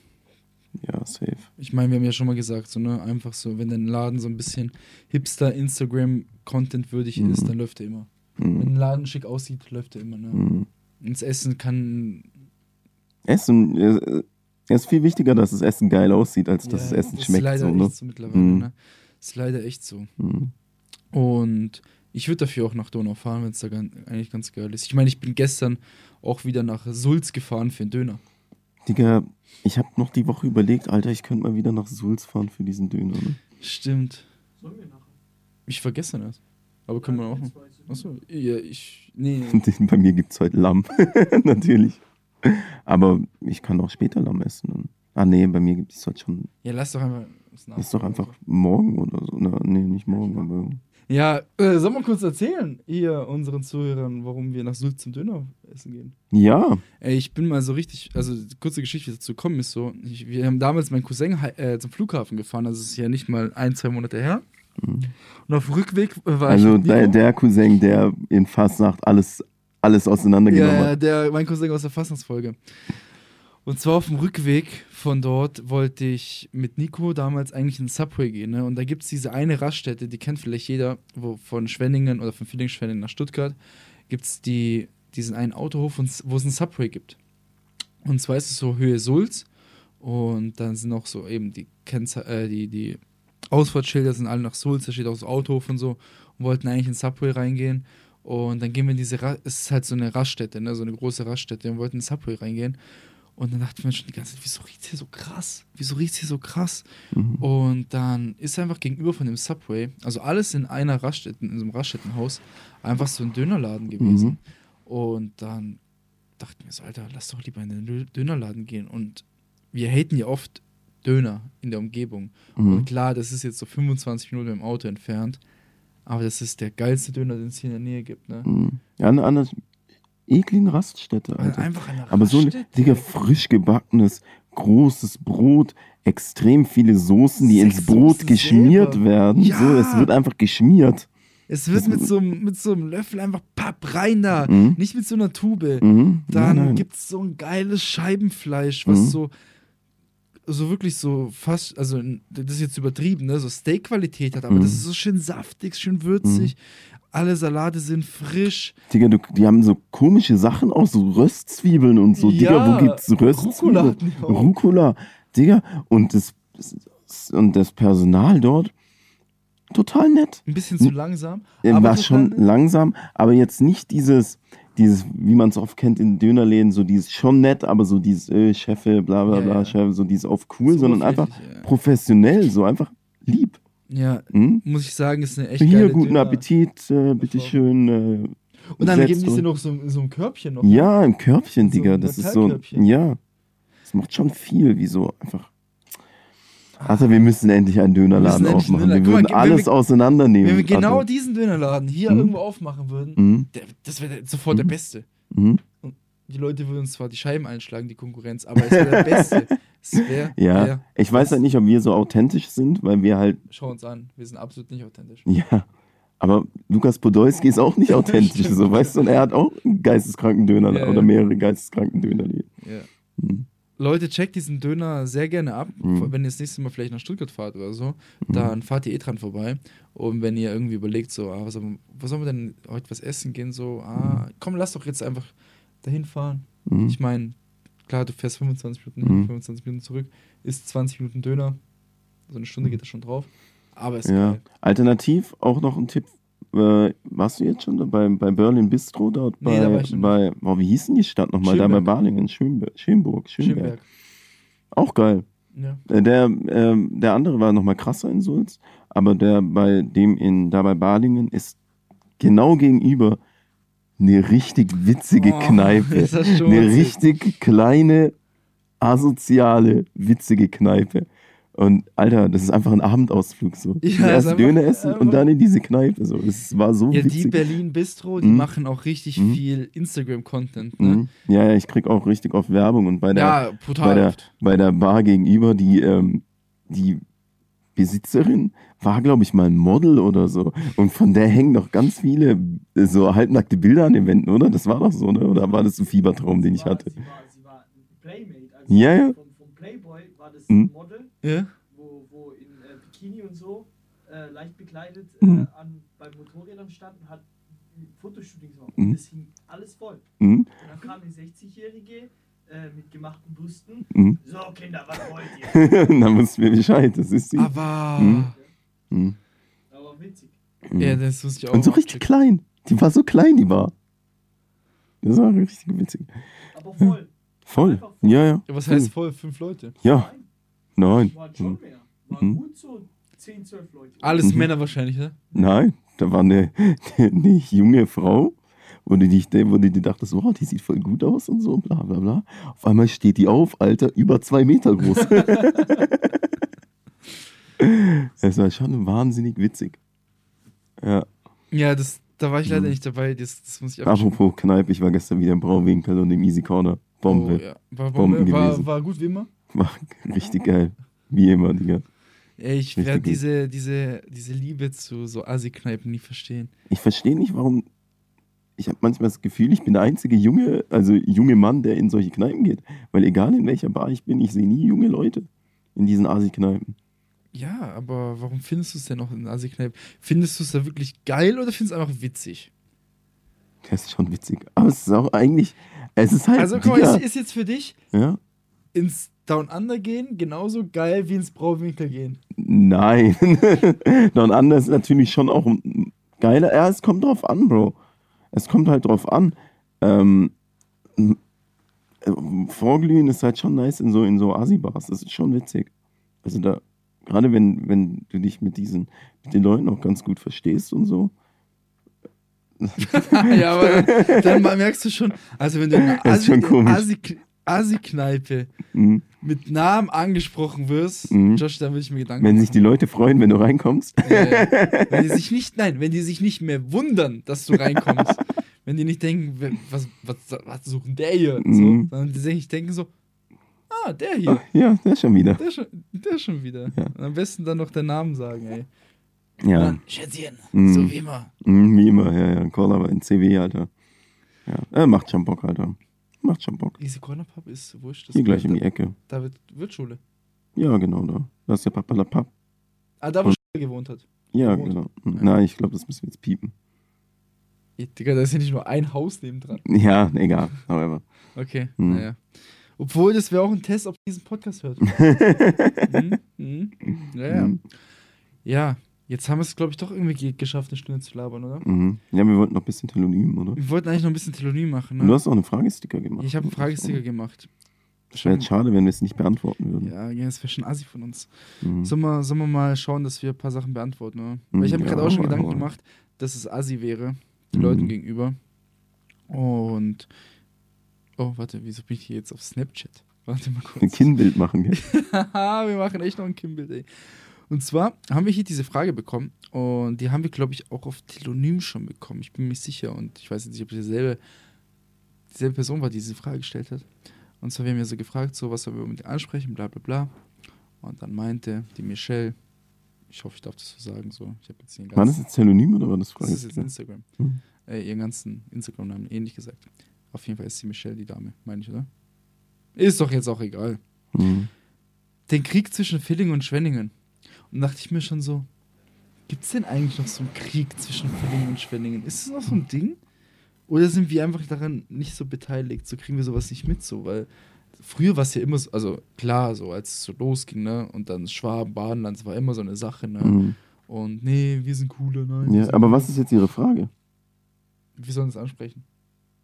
Ja, safe. Ich meine, wir haben ja schon mal gesagt, so, ne, einfach so, wenn dein Laden so ein bisschen hipster Instagram-Content würdig Mhm. ist, dann läuft er immer. Wenn Mhm. ein Laden schick aussieht, läuft er immer, ne? Mhm. Und das Essen kann Essen, äh, es ist viel wichtiger, dass das Essen geil aussieht, als dass das Ja, Essen ist schmeckt. leider So, ne? echt so mittlerweile, Mhm. ne? Ist leider echt so. Mhm. Und ich würde dafür auch nach Donau fahren, wenn es da gan- eigentlich ganz geil ist. Ich meine, ich bin gestern auch wieder nach Sulz gefahren für einen Döner. Digga, ich habe noch die Woche überlegt, Alter, ich könnte mal wieder nach Sulz fahren für diesen Döner. Ne? Stimmt. Sollen wir nachher? Ich vergesse das. Aber können wir auch machen. Achso, ja, ich. Nee. Bei mir gibt es heute Lamm. Natürlich. Aber ich kann auch später Lamm essen. Ah, nee, bei mir gibt es heute schon. Ja, lass doch einfach. ist doch einfach morgen oder so. Na, nee, nicht morgen, aber. Ja, äh, soll mal kurz erzählen, ihr unseren Zuhörern, warum wir nach Sulz zum Döner essen gehen? Ja. Ey, ich bin mal so richtig, also die kurze Geschichte, wie es dazu gekommen ist so. Ich, wir haben damals meinen Cousin äh, zum Flughafen gefahren, also ist ja nicht mal ein, zwei Monate her. Mhm. Und auf dem Rückweg äh, war Also ich. mit der, Cousin, der in Fastnacht alles, alles auseinandergenommen ja, ja, hat. der, mein Cousin aus der Fastnachtsfolge. Und zwar auf dem Rückweg von dort wollte ich mit Nico damals eigentlich in den Subway gehen. Ne? Und da gibt es diese eine Raststätte, die kennt vielleicht jeder, wo von Schwenningen oder von Villingen-Schwenningen nach Stuttgart gibt es die, diesen einen Autohof, wo es einen Subway gibt. Und zwar ist es so Höhe Sulz. Und dann sind auch so eben die, Kennze äh, die, die Ausfahrtsschilder sind alle nach Sulz, da steht auch so Autohof und so. Und wollten eigentlich in den Subway reingehen. Und dann gehen wir in diese, Ra es ist halt so eine Raststätte, ne? so eine große Raststätte. Und wollten in den Subway reingehen. Und dann dachten wir schon die ganze Zeit, wieso riecht hier so krass? Wieso riecht hier so krass? Mhm. Und dann ist einfach gegenüber von dem Subway, also alles in einer Raststätte, in so einem Raststättenhaus, einfach so ein Dönerladen gewesen. Und dann dachten wir so, Alter, lass doch lieber in den Dö- Dönerladen gehen. Und wir haten ja oft Döner in der Umgebung. Mhm. Und klar, das ist jetzt so 25 Minuten im Auto entfernt. Aber das ist der geilste Döner, den es hier in der Nähe gibt. Ne? Mhm. Ja, eine andere ekligen Raststätte, Alter. einfach eine Aber so ein, Raststätte. Digga, frisch gebackenes, großes Brot, extrem viele Soßen, die Sechs ins Brot Soßen geschmiert selber. werden. Ja. So, es wird einfach geschmiert. Es wird mit so, einem- mit so einem Löffel einfach papp rein da. Mhm. Nicht mit so einer Tube. Mhm. Dann gibt es so ein geiles Scheibenfleisch, was Mhm. so, so wirklich so fast, also das ist jetzt übertrieben, ne? so Steak-Qualität hat, aber Mhm. das ist so schön saftig, schön würzig. Alle Salate sind frisch. Digga, du, die haben so komische Sachen aus, so Röstzwiebeln und so. Digga, Ja, wo gibt's Rucola Röstzwiebeln? auch. Rucola. Digga, und das, und das Personal dort, total nett. Ein bisschen zu langsam. Aber war schon nett. langsam, aber jetzt nicht dieses, dieses, wie man es oft kennt in Dönerläden, so dieses schon nett, aber so dieses äh, Chefe, bla bla Ja, bla, ja. Chef, so dieses auf cool, So sondern einfach ja. professionell, so einfach lieb. Ja, Hm? muss ich sagen, ist eine echt Hier, guten Döner- Appetit, äh, bitteschön. Äh, Und dann geben die sie und- noch so, so einem Körbchen noch. Ja, im Körbchen, So Digga. ein Das ist so. Ja. Das macht schon viel, wie so einfach. Also, wir müssen endlich einen Dönerladen Wir aufmachen. Döner- Wir mal, würden wenn alles wir- auseinandernehmen. Wenn wir genau Also, diesen Dönerladen hier Mhm. irgendwo aufmachen würden, mhm, der, das wäre sofort der Mhm. Beste. mhm. Die Leute würden uns zwar die Scheiben einschlagen, die Konkurrenz, aber es wäre der Beste. Es wäre, Ja, wär, ich weiß halt nicht, ob wir so authentisch sind, weil wir halt, schau uns an, wir sind absolut nicht authentisch. ja. Aber Lukas Podolski ist auch nicht authentisch, so weißt du, und er hat auch einen geisteskranken Döner Ja, oder ja. mehrere geisteskranken Döner. Ja. Mhm. Leute, checkt diesen Döner sehr gerne ab. Mhm. Wenn ihr das nächste Mal vielleicht nach Stuttgart fahrt oder so, dann fahrt ihr eh dran vorbei. Und wenn ihr irgendwie überlegt, so, ah, was, was sollen wir denn heute was essen gehen, so, ah, komm, lass doch jetzt einfach dahin fahren. Mhm. Ich meine, klar, du fährst 25 Minuten hin, Mhm. 25 Minuten zurück, isst 20 Minuten Döner. So eine Stunde geht das schon drauf. Aber ist Ja. geil. Alternativ auch noch ein Tipp. Äh, warst du jetzt schon da bei, bei Berlin Bistro dort? Nee, bei, da war ich noch bei oh, wie hieß denn die Stadt nochmal? Da bei. Balingen, Schönberg, Schönburg, Schönberg. Schönberg. Auch geil. Ja. Äh, Der, ähm, der andere war nochmal krasser in Sulz, aber der bei dem in da bei Balingen ist genau gegenüber eine richtig witzige Oh, Kneipe. schon Eine witzig. richtig kleine, asoziale, witzige Kneipe. Und Alter, das ist einfach ein Abendausflug so. Ja, Erst einfach- Döner essen und dann in diese Kneipe. So. Das war so Ja, die witzig. Berlin Bistro, die Mhm. machen auch richtig Mhm. viel Instagram-Content. Ne? Mhm. Ja, ja, ich krieg auch richtig oft Werbung und bei der, Ja, bei brutal der, bei der Bar gegenüber, die, ähm, die Besitzerin war, glaube ich, mal ein Model oder so. Und von der hängen noch ganz viele äh, so halbnackte Bilder an den Wänden, oder? Das war doch so, ne? Oder war das ein Fiebertraum, den ich Sie war- hatte? Sie war, sie war ein Playmate. Also Ja, ja. Von, von Playboy war das Mhm. ein Model, Ja? wo, wo in äh, Bikini und so äh, leicht bekleidet äh, Mhm. an, bei Motorrädern stand und hat Fotoshootings gemacht. Mhm. Das hing alles voll. Mhm. Und dann kam eine 60-Jährige äh, mit gemachten Brüsten. Mhm. So, Kinder, was wollt ihr? dann wussten wir Bescheid, das ist sie. Aber. Mhm. Mhm. Aber witzig. Mhm. Ja, das wusste ich auch. Und so richtig klein. Die war so klein, die war. Das war richtig witzig. Aber voll. Voll. Voll. Ja, ja. Ja, was heißt voll? Fünf Leute. Ja. Nein. Waren schon mehr. Waren Mhm. gut so 10, 12 Leute. Alles Mhm. Männer wahrscheinlich, ne? Nein, da war eine, eine junge Frau, wo du dich, wo du dir dachtest, wow, die sieht voll gut aus und so, bla bla bla. Auf einmal steht die auf, Alter, über zwei Meter groß. Es war schon wahnsinnig witzig. Ja, Ja, das, da war ich leider Mhm. nicht dabei. Das, das muss ich apropos Kneipe, ich war gestern wieder im Brauwinkel und im Easy Corner. Bombe. Oh, ja. War, Bomben Bombe, war, war gut wie immer. War richtig geil. Wie immer, Digga. Ey, ich werde diese, diese, diese Liebe zu so Assi-Kneipen nie verstehen. Ich verstehe nicht, warum. Ich habe manchmal das Gefühl, ich bin der einzige junge, also junge Mann, der in solche Kneipen geht. Weil egal in welcher Bar ich bin, ich sehe nie junge Leute in diesen Asi-Kneipen. Ja, aber warum findest du es denn noch in Assi-Kneipen? Findest du es da wirklich geil oder findest du es einfach witzig? Das ist schon witzig. Aber es ist auch eigentlich. Es ist halt. Also, guck mal, ist, ist jetzt für dich ja? ins Down Under gehen genauso geil wie ins Brauwinkel gehen. Nein. Don Under ist natürlich schon auch geiler. Ja, es kommt drauf an, Bro. Es kommt halt drauf an. Ähm, äh, Vorglühen ist halt schon nice in so, in so Asi-Bars. Das ist schon witzig. Also da, gerade wenn, wenn du dich mit diesen, mit den Leuten auch ganz gut verstehst und so. ja, aber dann, dann merkst du schon, also wenn du in einer komisch. Assi- Assi-Kneipe Mhm. mit Namen angesprochen wirst, Mhm. Josh, dann würde ich mir Gedanken Wenn sich die Leute freuen, wenn du reinkommst. Ja. wenn die sich nicht, nein, wenn die sich nicht mehr wundern, dass du reinkommst. wenn die nicht denken, was, was, was sucht denn der hier? Mhm. So, sondern die sich denken so, ah, der hier, Ach, ja, der schon wieder. der schon, der schon wieder. Ja. Und am besten dann noch den Namen sagen, ey. Ja. Schätzchen, Mhm. so wie immer. Mhm, wie immer, ja, ja. Call aber in CW, Alter. Ja, äh, macht schon Bock, Alter. Macht schon Bock. Easy Corner Pub ist wurscht. das Hier gleich um da, die Ecke. Da wird Wirtschule. Ja, genau da. Das ist der Papalapap. Ah, da wo Und- Schule gewohnt hat. Ja, Gewohnt. genau. Ja. Nein, ich glaube, das müssen wir jetzt piepen. Ja, Digga, da ist ja nicht nur ein Haus neben dran. Ja, egal. However. Okay, Hm. naja. Obwohl, das wäre auch ein Test, ob diesen Podcast hört. mhm. Mhm. Ja, ja. Mhm. Ja, jetzt haben wir es, glaube ich, doch irgendwie ge- geschafft, eine Stunde zu labern, oder? Mhm. Ja, wir wollten noch ein bisschen Telonym, oder? Wir wollten eigentlich noch ein bisschen Telonym machen, Du ne? hast auch einen Fragesticker gemacht. Ich habe einen Fragesticker gemacht. Das wäre jetzt schade, wenn wir es nicht beantworten würden. Ja, ja, das wäre schon assi von uns. Mhm. Sollen wir, sollen wir mal schauen, dass wir ein paar Sachen beantworten, oder? Mhm, Weil ich habe mir ja, gerade auch schon Gedanken mal. gemacht, dass es assi wäre, den Mhm. Leuten gegenüber. Und. Oh, warte, wieso bin ich hier jetzt auf Snapchat? Warte mal Ein kurz. Kinnbild machen, gell? Haha, wir machen echt noch ein Kimbild, ey. Und zwar haben wir hier diese Frage bekommen und die haben wir, glaube ich, auch auf Telonym schon bekommen. Ich bin mir sicher und ich weiß jetzt nicht, ob dieselbe, dieselbe Person war, die diese Frage gestellt hat. Und zwar, wir haben ja so gefragt, so, was sollen wir mit ansprechen, bla bla bla. Und dann meinte die Michelle, ich hoffe, ich darf das so sagen, so, ich habe jetzt den War das ganzen, jetzt Telonym oder war das das Frage? ist jetzt Instagram, Hm. äh, ihren ganzen Instagram-Namen ähnlich gesagt. Auf jeden Fall ist die Michelle die Dame, meine ich, oder? Ist doch jetzt auch egal Mhm. den Krieg zwischen Villingen und Schwenningen. Und dachte ich mir schon so, gibt es denn eigentlich noch so einen Krieg zwischen Villingen und Schwenningen? Ist es noch so ein Ding? Oder sind wir einfach daran nicht so beteiligt? So kriegen wir sowas nicht mit, so, weil früher war es ja immer so, also klar, so als es so losging, ne? Und dann Schwaben, Badenland, das war immer so eine Sache, ne? Mhm. Und nee, wir sind cooler, nein. Ja, aber cooler. was ist jetzt Ihre Frage? Wir sollen das ansprechen.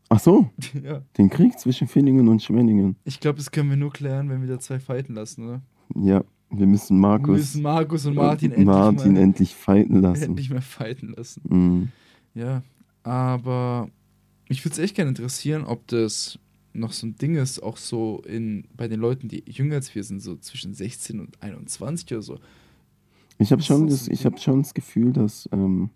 Ach so, ja. den Krieg zwischen Villingen und Schwenningen. Ich glaube, das können wir nur klären, wenn wir da zwei fighten lassen, oder? Ja, wir müssen Wir Markus, müssen Markus und Martin, und Martin endlich, mal, endlich fighten lassen. endlich mal fighten lassen. Mhm. Ja, aber mich würde es echt gerne interessieren, ob das noch so ein Ding ist, auch so in, bei den Leuten, die jünger als wir sind, so zwischen 16 und 21 oder so. Ich habe schon, das, ich hab schon das Gefühl, dass ähm,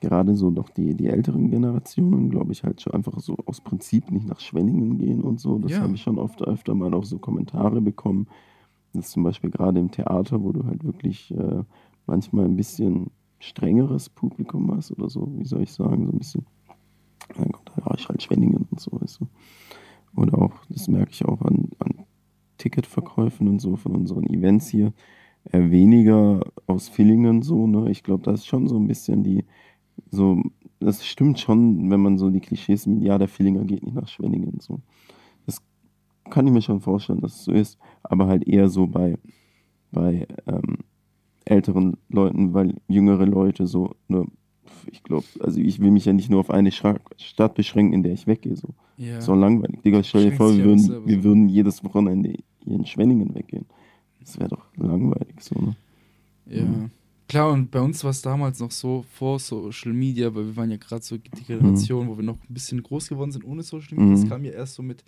gerade so doch die, die älteren Generationen, glaube ich, halt schon einfach so aus Prinzip nicht nach Schwenningen gehen und so. Das Ja. habe ich schon oft öfter mal auch so Kommentare bekommen. Das ist zum Beispiel gerade im Theater, wo du halt wirklich äh, manchmal ein bisschen strengeres Publikum hast oder so, wie soll ich sagen, so ein bisschen, mein Gott, da ich halt Schwenningen und so, weißt du. Oder auch, das merke ich auch an, an Ticketverkäufen und so von unseren Events hier, äh, weniger aus Villingen so, ne? Ich glaube, da ist schon so ein bisschen die, so, das stimmt schon, wenn man so die Klischees mit, ja, der Villinger geht nicht nach Schwenningen, so. Das kann ich mir schon vorstellen, dass es so ist, aber halt eher so bei, bei ähm, älteren Leuten, weil jüngere Leute so, ne, ich glaube, also ich will mich ja nicht nur auf eine Stadt beschränken, in der ich weggehe, so. Ja. So langweilig. Digga, stell dir vor, wir würden, wir würden jedes Wochenende hier in Schwenningen weggehen. Das wäre doch langweilig so, ne? Ja. Mhm. Klar, und bei uns war es damals noch so vor Social Media, weil wir waren ja gerade so die Generation, wo wir noch ein bisschen groß geworden sind ohne Social Media. Das Mhm. kam ja erst so mit.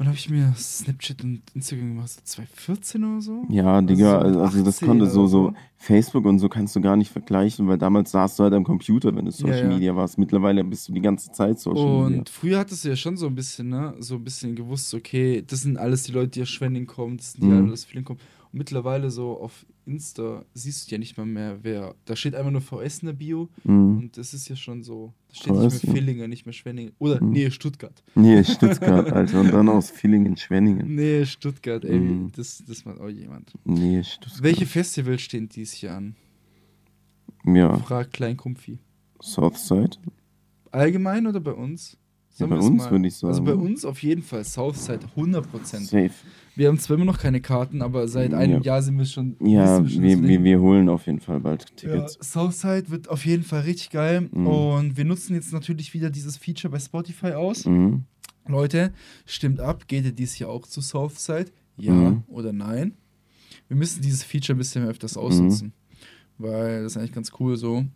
Wann habe ich mir Snapchat und Instagram gemacht? So 2014 oder so? Ja, Digga, so mit also das 18 konnte so, so, Facebook und so kannst du gar nicht vergleichen, weil damals saßt du halt am Computer, wenn du Social Ja, ja. Media warst. Mittlerweile bist du die ganze Zeit Social Und Media. früher hattest du ja schon so ein bisschen, ne, so ein bisschen gewusst, okay, das sind alles die Leute, die aus Schwenning kommen, das sind die, Mhm. die aus Villingen kommen. Und mittlerweile so auf Insta siehst du ja nicht mal mehr, wer. Da steht einfach nur VS in der Bio Mhm. und das ist ja schon so. Da steht VS, nicht mehr ja. Villingen, nicht mehr Schwenningen. Oder, Mhm. nee, Stuttgart. Nee, Stuttgart, Alter. Und dann aus Villingen, Schwenningen. Nee, Stuttgart, ey, Mhm. das, das macht auch jemand. Nee, Stuttgart. Welche Festivals stehen dies Jahr an? Ja, Fragt Klein Kumpfi. Southside. Allgemein oder bei uns? Ja, bei uns würde ich Also bei sagen. uns auf jeden Fall Southside 100%. Safe. Wir haben zwar immer noch keine Karten, aber seit einem Ja. Jahr sind wir schon. Ja, wissen schon, wir, wir, wir holen auf jeden Fall bald ja, Tickets. Southside wird auf jeden Fall richtig geil. Mhm. Und wir nutzen jetzt natürlich wieder dieses Feature bei Spotify aus. Mhm. Leute, stimmt ab, geht ihr dies Jahr auch zu Southside? Ja Mhm. oder nein? Wir müssen dieses Feature ein bisschen öfters ausnutzen. Weil das ist eigentlich ganz cool so.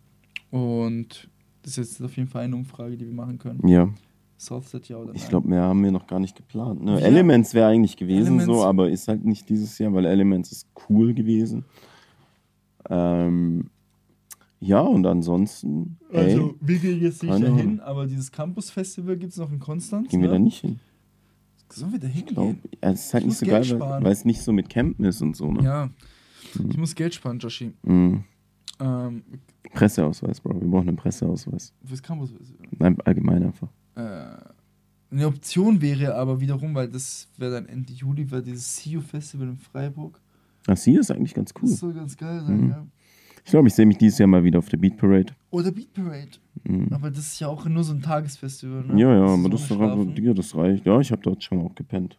Und das ist jetzt auf jeden Fall eine Umfrage, die wir machen können. Ja, Southside ja oder ich glaube, mehr haben wir noch gar nicht geplant. Ne? Wir- Elements wäre eigentlich gewesen Elements- so, aber ist halt nicht dieses Jahr, weil Elements ist cool gewesen. Ähm, ja, und ansonsten, ey, Also, wir gehen jetzt nicht keine dahin, Ahnung. aber dieses Campus-Festival gibt es noch in Konstanz. gehen wir ne? da nicht hin. Sollen wir da Ich hingehen? glaube, ja, es ist halt Ich nicht so geil, Geld weil, sparen. weil es nicht so mit Campen ist und so. Ne? Ja. Mhm. Ich muss Geld sparen, Joshi. Mhm. Ähm, Presseausweis, Bro. Wir brauchen einen Presseausweis. fürs Campus-Festival. Nein, allgemein einfach. Äh, eine Option wäre aber wiederum, weil das wäre dann Ende Juli, weil dieses CU Festival in Freiburg. Ach, sie ist eigentlich ganz Das cool. soll ganz geil sein, Mhm. ja. Ich glaube, ich sehe mich dieses Jahr mal wieder auf der Beat Parade. Oder Beat Parade. Mhm. Aber das ist ja auch nur so ein Tagesfestival, ne? Ja, ja, ist aber das das reicht. Ja, ich habe dort schon auch gepennt.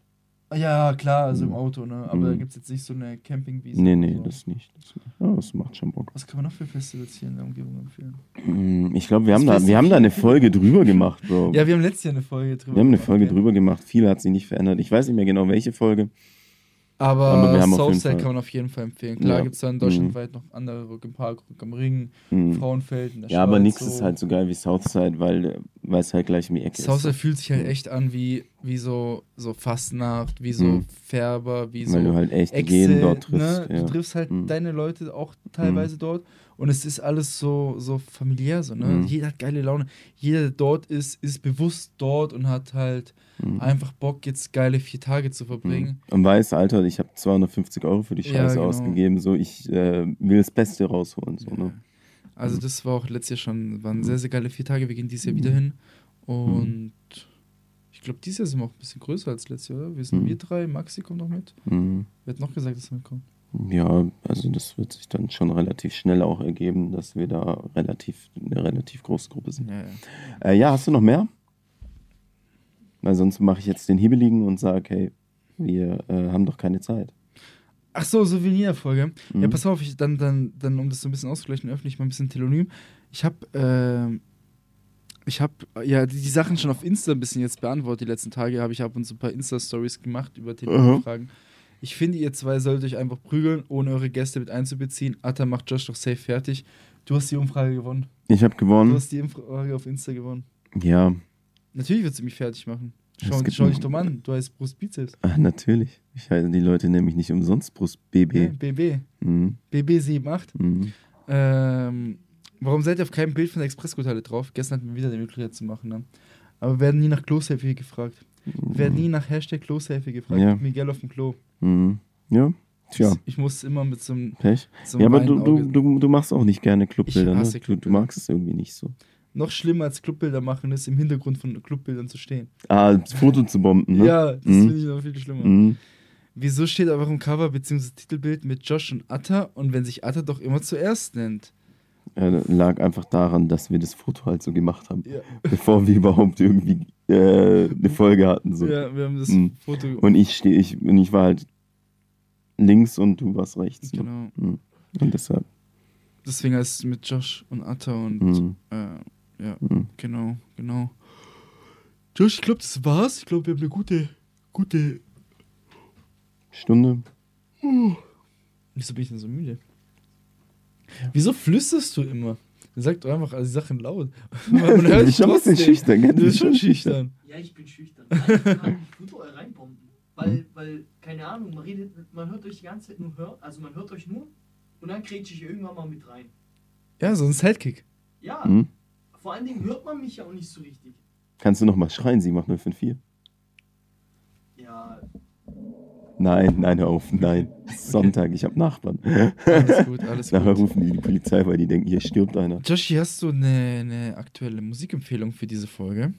Ah, Ja, klar, also im Mhm. Auto, ne? Aber da Mhm. gibt es jetzt nicht so eine Campingwiese. Nee, nee, so. das nicht. Das nicht. Ja, das macht schon Bock. Was kann man noch für Festivals hier in der Umgebung empfehlen? Mhm, Ich glaube, wir, haben da, wir haben da eine Folge drüber gemacht, Bro. Ja, wir haben letztes Jahr eine Folge drüber wir haben eine gemacht, Folge ja. drüber gemacht. Viel hat sich nicht verändert. Ich weiß nicht mehr genau, welche Folge. Aber, Aber Southside kann man auf jeden Fall empfehlen. Klar Ja. gibt es dann Mhm. deutschlandweit noch andere Rock im Park, Rock am Ring, Mhm. Frauenfeld Ja, aber nichts ist halt so geil wie Southside, weil weil es halt gleich um die Ecke Southside ist. fühlt sich halt Mhm. echt an wie, wie so, so Fastnacht, wie so Mhm. Färber, wie Weil so du halt echt Echse, jeden dort triffst. ne? ja. Du triffst halt Mhm. deine Leute auch teilweise dort und es ist alles so, so familiär so, ne? Mhm. Jeder hat geile Laune. Jeder, der dort ist, ist bewusst dort und hat halt Mhm. einfach Bock, jetzt geile vier Tage zu verbringen. Und weiß, Alter, ich habe 250 Euro für die Ja, Scheiße genau. ausgegeben, so ich äh, will das Beste rausholen. So, ne? Also Mhm. das war auch letztes Jahr schon, waren Mhm. sehr, sehr geile vier Tage. Wir gehen dieses Jahr wieder hin. Und ich glaube, dieses Jahr sind wir auch ein bisschen größer als letztes Jahr, oder? Wir sind Mhm. wir drei, Maxi kommt noch mit. Mhm. Wer hat noch gesagt, dass er mitkommt? Ja, also das wird sich dann schon relativ schnell auch ergeben, dass wir da relativ eine relativ große Gruppe sind. Ja, ja. Äh, ja, hast du noch mehr? Weil sonst mache ich jetzt den Hebeligen und sage, hey, wir äh, haben doch keine Zeit. Ach so, Souvenirfolge. Ja, Mhm. pass auf, ich, dann, dann, dann, um das so ein bisschen auszugleichen, öffne ich mal ein bisschen Telonym. Ich habe, ähm, ich habe ja die, die Sachen schon auf Insta ein bisschen jetzt beantwortet. Die letzten Tage habe ich ab und zu ein paar Insta-Stories gemacht über Telonymfragen. Ich finde, ihr zwei solltet euch einfach prügeln, ohne eure Gäste mit einzubeziehen. Atta macht Josh doch safe fertig. Du hast die Umfrage gewonnen. Ich habe Du gewonnen. hast die Umfrage auf Insta gewonnen. Ja, Natürlich wird sie mich fertig machen. Schau, schau dich doch mal an. Du heißt Brust Bizeps. ach, natürlich. Ich heiße die Leute nämlich nicht umsonst Brust Ja, BB. BB. Mhm. BB78. Mhm. Ähm, warum seid ihr auf keinem Bild von der Expressguthalle drauf? Gestern hatten wir wieder die Möglichkeit zu machen. Ne? Aber wir werden nie nach Kloselfie gefragt. Wir werden nie nach Hashtag Kloselfie gefragt. Ja. Miguel auf dem Klo. Mhm. Ja, tja, Ich muss immer mit so einem, Pech. so einem Ja, aber du, du, du, du machst auch nicht gerne Clubbilder, ne? hasse Du, du Clubbilder. magst es irgendwie nicht so. Noch schlimmer als Clubbilder machen ist, im Hintergrund von Clubbildern zu stehen. Ah, das Foto zu bomben, ne? Ja, das Mhm. finde ich noch viel schlimmer. Mhm. Wieso steht aber im Cover bzw. Titelbild mit Josh und Atta und wenn sich Atta doch immer zuerst nennt? Das lag einfach daran, dass wir das Foto halt so gemacht haben, Ja, bevor wir überhaupt irgendwie äh, eine Folge hatten. So. ja wir haben das Mhm. Foto. Und ich stehe, ich, und ich war halt links und du warst rechts. Genau. Mhm. Und deshalb. Deswegen heißt es mit Josh und Atta und Mhm. äh, ja, Mhm. genau, genau. Josh, ich glaube, das war's. Ich glaube, wir haben eine gute, gute. Stunde. Wieso bin ich denn so müde? Wieso flüsterst du immer? Sag doch einfach die Sachen laut. Man hört bist schon ein bisschen schüchtern, gell? Du bist schon schüchtern. Ja, ich bin schüchtern. Ich kann Pluto reinbomben. Weil, weil, keine Ahnung, man redet, man hört euch die ganze Zeit nur hör, also man hört euch nur und dann grätsche ich irgendwann mal mit rein. Ja, so ein Sidekick. Ja, Mhm. vor allen Dingen hört man mich ja auch nicht so richtig. Kannst du noch mal schreien, sie macht 054? Ja, Nein, nein, hör auf, nein. Sonntag, ich habe Nachbarn. Alles gut, alles Nachher gut. rufen die die Polizei, weil die denken, hier stirbt einer. Joshi, hast du eine, eine aktuelle Musikempfehlung für diese Folge?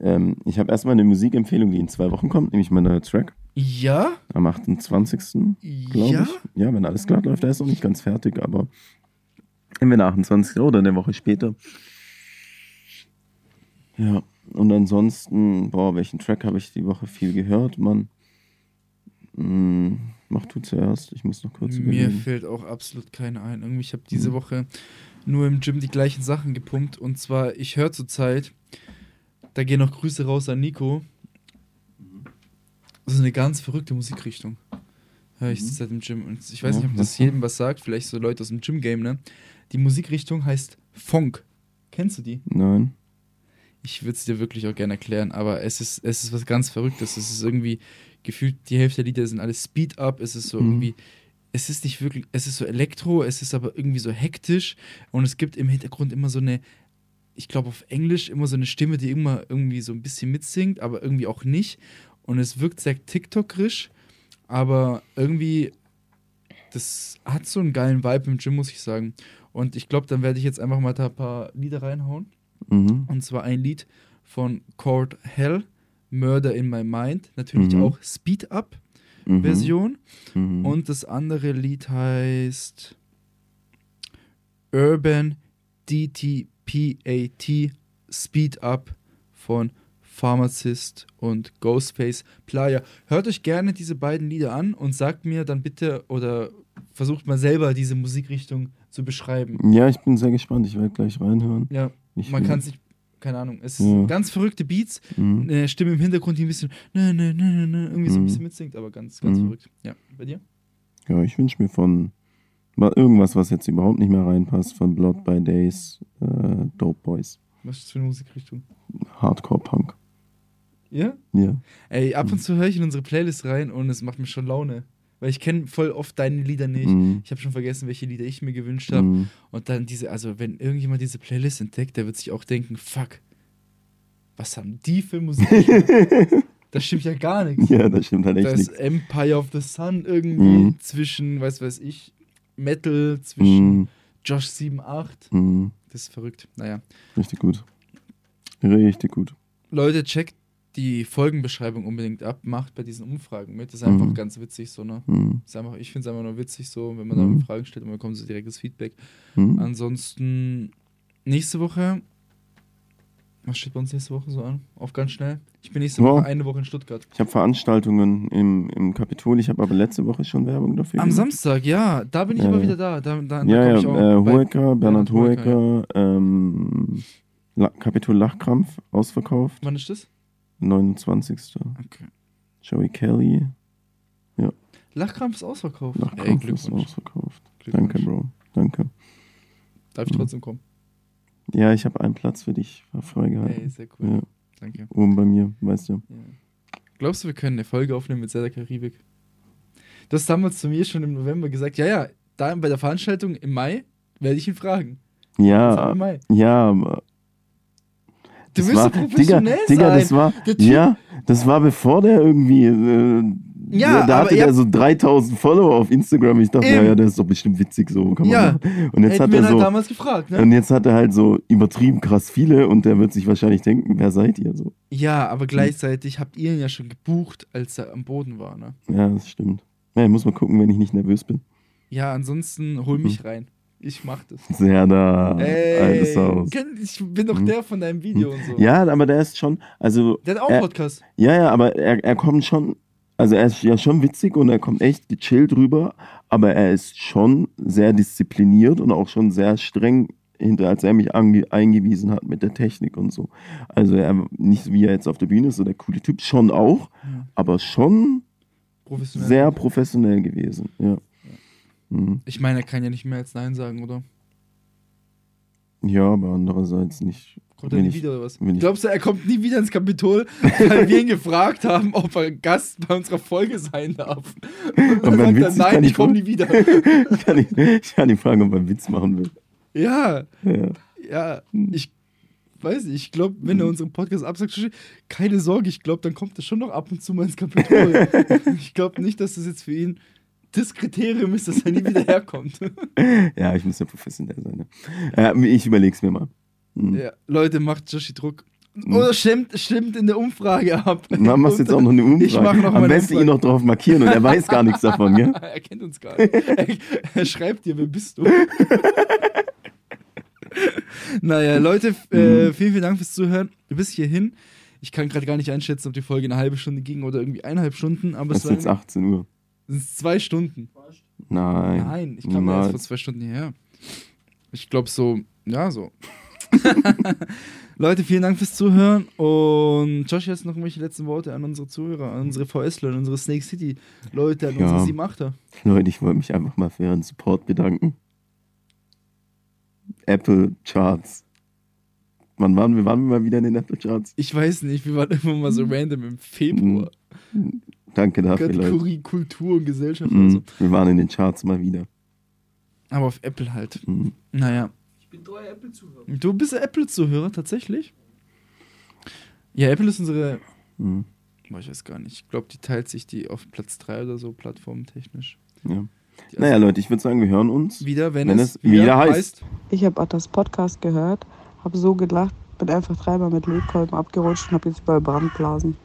Ähm, ich habe erstmal eine Musikempfehlung, die in zwei Wochen kommt, nämlich mein neuer Track Ja? am 28. glaube Ja? ich. Ja, wenn alles glatt läuft, der ist noch nicht ganz fertig, aber entweder 28. oder eine Woche später. Ja, und ansonsten, boah, welchen Track habe ich die Woche viel gehört, Mann? Hm, mach du zuerst, ich muss noch kurz Mir überlegen. fällt auch absolut keine ein. Irgendwie, ich habe diese Mhm. Woche nur im Gym die gleichen Sachen gepumpt. Und zwar, ich höre zurzeit, da gehen noch Grüße raus an Nico. Das ist eine ganz verrückte Musikrichtung. Höre ich Mhm. zurzeit im Gym. Und ich weiß Ja, nicht, ob das jedem was sagt, vielleicht so Leute aus dem Gym-Game, ne? Die Musikrichtung heißt Funk. Kennst du die? Nein. Ich würde es dir wirklich auch gerne erklären, aber es ist, es ist was ganz Verrücktes. Es ist irgendwie gefühlt, die Hälfte der Lieder sind alles Speed-Up. Es ist so Mhm. irgendwie, es ist nicht wirklich, es ist so Elektro, es ist aber irgendwie so hektisch und es gibt im Hintergrund immer so eine, ich glaube auf Englisch immer so eine Stimme, die immer irgendwie so ein bisschen mitsingt, aber irgendwie auch nicht. Und es wirkt sehr TikTokerisch, aber irgendwie, das hat so einen geilen Vibe im Gym, muss ich sagen. Und ich glaube, dann werde ich jetzt einfach mal da ein paar Lieder reinhauen. Mhm. Und zwar ein Lied von Court Hell, Murder in My Mind. Natürlich Mhm. auch Speed Up Mhm. Version. Mhm. Und das andere Lied heißt Urban DTPAT Speed Up von Pharmacist und Ghostface Playa. Hört euch gerne diese beiden Lieder an und sagt mir dann bitte oder versucht mal selber diese Musikrichtung zu beschreiben. Ja, ich bin sehr gespannt. Ich werde gleich reinhören. Ja, Ich man kann sich, keine Ahnung, es Ja. sind ganz verrückte Beats, Mhm. eine Stimme im Hintergrund, die ein bisschen ne, ne, ne, ne, irgendwie so ein Mhm. bisschen mitsingt, aber ganz, ganz Mhm. verrückt. Ja, bei dir? Ja, ich wünsche mir von mal irgendwas, was jetzt überhaupt nicht mehr reinpasst, von Blood by Days, äh, Dope Boys. Was ist das für eine Musikrichtung? Hardcore-Punk. Ja? Ja. Ey, ab und zu höre ich in unsere Playlist rein und es macht mir schon Laune. Weil ich kenne voll oft deine Lieder nicht. Mhm. Ich habe schon vergessen, welche Lieder ich mir gewünscht habe. Mhm. Und dann diese, also wenn irgendjemand diese Playlist entdeckt, der wird sich auch denken, fuck, was haben die für Musik? das stimmt ja gar nichts. Ja, das stimmt halt Da echt ist nicht. Empire of the Sun irgendwie Mhm. zwischen, weiß weiß ich, Metal, zwischen Mhm. Josh 78. Mhm. Das ist verrückt. Naja. Richtig gut. Richtig gut. Leute, checkt die Folgenbeschreibung unbedingt ab, macht bei diesen Umfragen mit. Das ist einfach Mhm. ganz witzig so, ne? Mhm. Ist einfach, ich finde es einfach nur witzig so, wenn man Mhm. da Fragen stellt und man bekommt so direktes Feedback. Mhm. Ansonsten nächste Woche. Was steht bei uns nächste Woche so an? Auf ganz schnell. Ich bin nächste Ja. Woche eine Woche in Stuttgart. Ich habe Veranstaltungen im, im Kapitol. Ich habe aber letzte Woche schon Werbung dafür Am gemacht. Samstag, ja, da bin ich Ja, immer ja. wieder da. Da, da, da Ja, komm ja, äh, Hoeker, Bernhard Hoeker, Hoeker, ähm, La Kapitol Lachkrampf, ausverkauft. Wann ist das? 29. Okay. Joey Kelly, Lachkrampf ist ausverkauft. Ey, Lachkrampf ist Glückwunsch. ausverkauft. Danke, Bro. Danke. Darf ich trotzdem kommen? Ja, ich habe einen Platz für dich Ey, freigehalten. sehr cool. Ja, Danke. oben bei mir, weißt du. Ja. Glaubst du, wir können eine Folge aufnehmen mit Zelda Karibik? Du hast damals zu mir schon im November gesagt, ja, ja, da bei der Veranstaltung im Mai werde ich ihn fragen. Ja, ja, aber. Du das willst war, so professionell Digga, Digga, sein. das war, ja, das war bevor der irgendwie, äh, Ja, da hatte der so 3000 Follower auf Instagram. Ich dachte, Eben. ja, ja, der ist doch bestimmt witzig so. Kann man Ja. machen. Und jetzt Hätten hat er halt so, damals gefragt, ne? und jetzt hat er halt so übertrieben krass viele und der wird sich wahrscheinlich denken, wer seid ihr so? Ja, aber gleichzeitig habt ihr ihn ja schon gebucht, als er am Boden war, ne? Ja, das stimmt. Ja, ich muss mal gucken, wenn ich nicht nervös bin. Ja, ansonsten hol mich rein. Ich mach das. Sehr da, Ey, ich bin doch Mhm. der von deinem Video und so. Ja, aber der ist schon, also, Der hat auch einen Podcast. ja, ja, aber er, er kommt schon, also er ist ja schon witzig und er kommt echt gechillt rüber, aber er ist schon sehr diszipliniert und auch schon sehr streng hinter, als er mich eingewiesen hat mit der Technik und so. Also er, nicht wie er jetzt auf der Bühne ist, so der coole Typ, schon auch, Ja. aber schon Professionell. sehr professionell gewesen, ja. Mhm. Ich meine, er kann ja nicht mehr als Nein sagen, oder? Ja, aber andererseits nicht. Kommt er nie ich- wieder oder was? Glaubst du, er kommt nie wieder ins Kapitol, weil wir ihn gefragt haben, ob er Gast bei unserer Folge sein darf? Und Und dann sagt er, nein, ich ich komme nie wieder. ich, kann nicht, ich kann ihn fragen, ob er einen Witz machen will. ja, Ja. ja, ich weiß nicht, ich glaube, wenn er unseren Podcast absagt, keine Sorge, ich glaube, dann kommt er schon noch ab und zu mal ins Kapitol. ich glaube nicht, dass das jetzt für ihn das Kriterium ist, dass er nie wieder herkommt. Ja, ich muss ja professionell sein. Ne? Äh, ich überleg's mir mal. Mhm. ja, Leute, macht Joshi Druck. Oder stimmt, stimmt in der Umfrage ab. Man machst jetzt auch noch eine Umfrage. Ich mach noch Am besten ihn Umfrage. noch drauf markieren und er weiß gar nichts davon, gell? er kennt uns gar nicht. Er, er schreibt dir, wer bist du? naja, Leute, äh, vielen, vielen Dank fürs Zuhören. Bis hierhin. Ich kann gerade gar nicht einschätzen, ob die Folge eine halbe Stunde ging oder irgendwie eineinhalb Stunden, aber Es ist jetzt waren 18 Uhr. Es sind zwei Stunden. Nein. Nein, ich kam ja erst vor zwei Stunden hierher. Ich glaube so, ja, so. Leute, vielen Dank fürs Zuhören und Josh, du noch irgendwelche letzten Worte an unsere Zuhörer, an unsere VSler, an unsere Snake City Leute, an Ja. unsere 7-8er. Leute, ich wollte mich einfach mal für Ihren Support bedanken. Apple Charts. Wann waren wir? Waren wir mal wieder in den Apple Charts? Ich weiß nicht, wir waren immer mal so random im Februar. Danke dafür, Leute. Kategorie Kultur und Gesellschaft oder so. Mhm. Wir waren in den Charts mal wieder. Aber auf Apple halt. Mhm. Naja. Ich bin treuer Apple-Zuhörer. Du bist ja Apple-Zuhörer, tatsächlich? Ja, Apple ist unsere. Mhm. Boah, ich weiß gar nicht. Ich glaube, die teilt sich die auf Platz 3 oder so, plattformtechnisch. Ja. Die Naja, Leute, ich würde sagen, wir hören uns. Wieder, wenn, Wenn es, es wieder heißt. Ich habe Attas Podcast gehört, habe so gelacht, bin einfach dreimal mit Lötkolben abgerutscht und habe jetzt überall Brandblasen.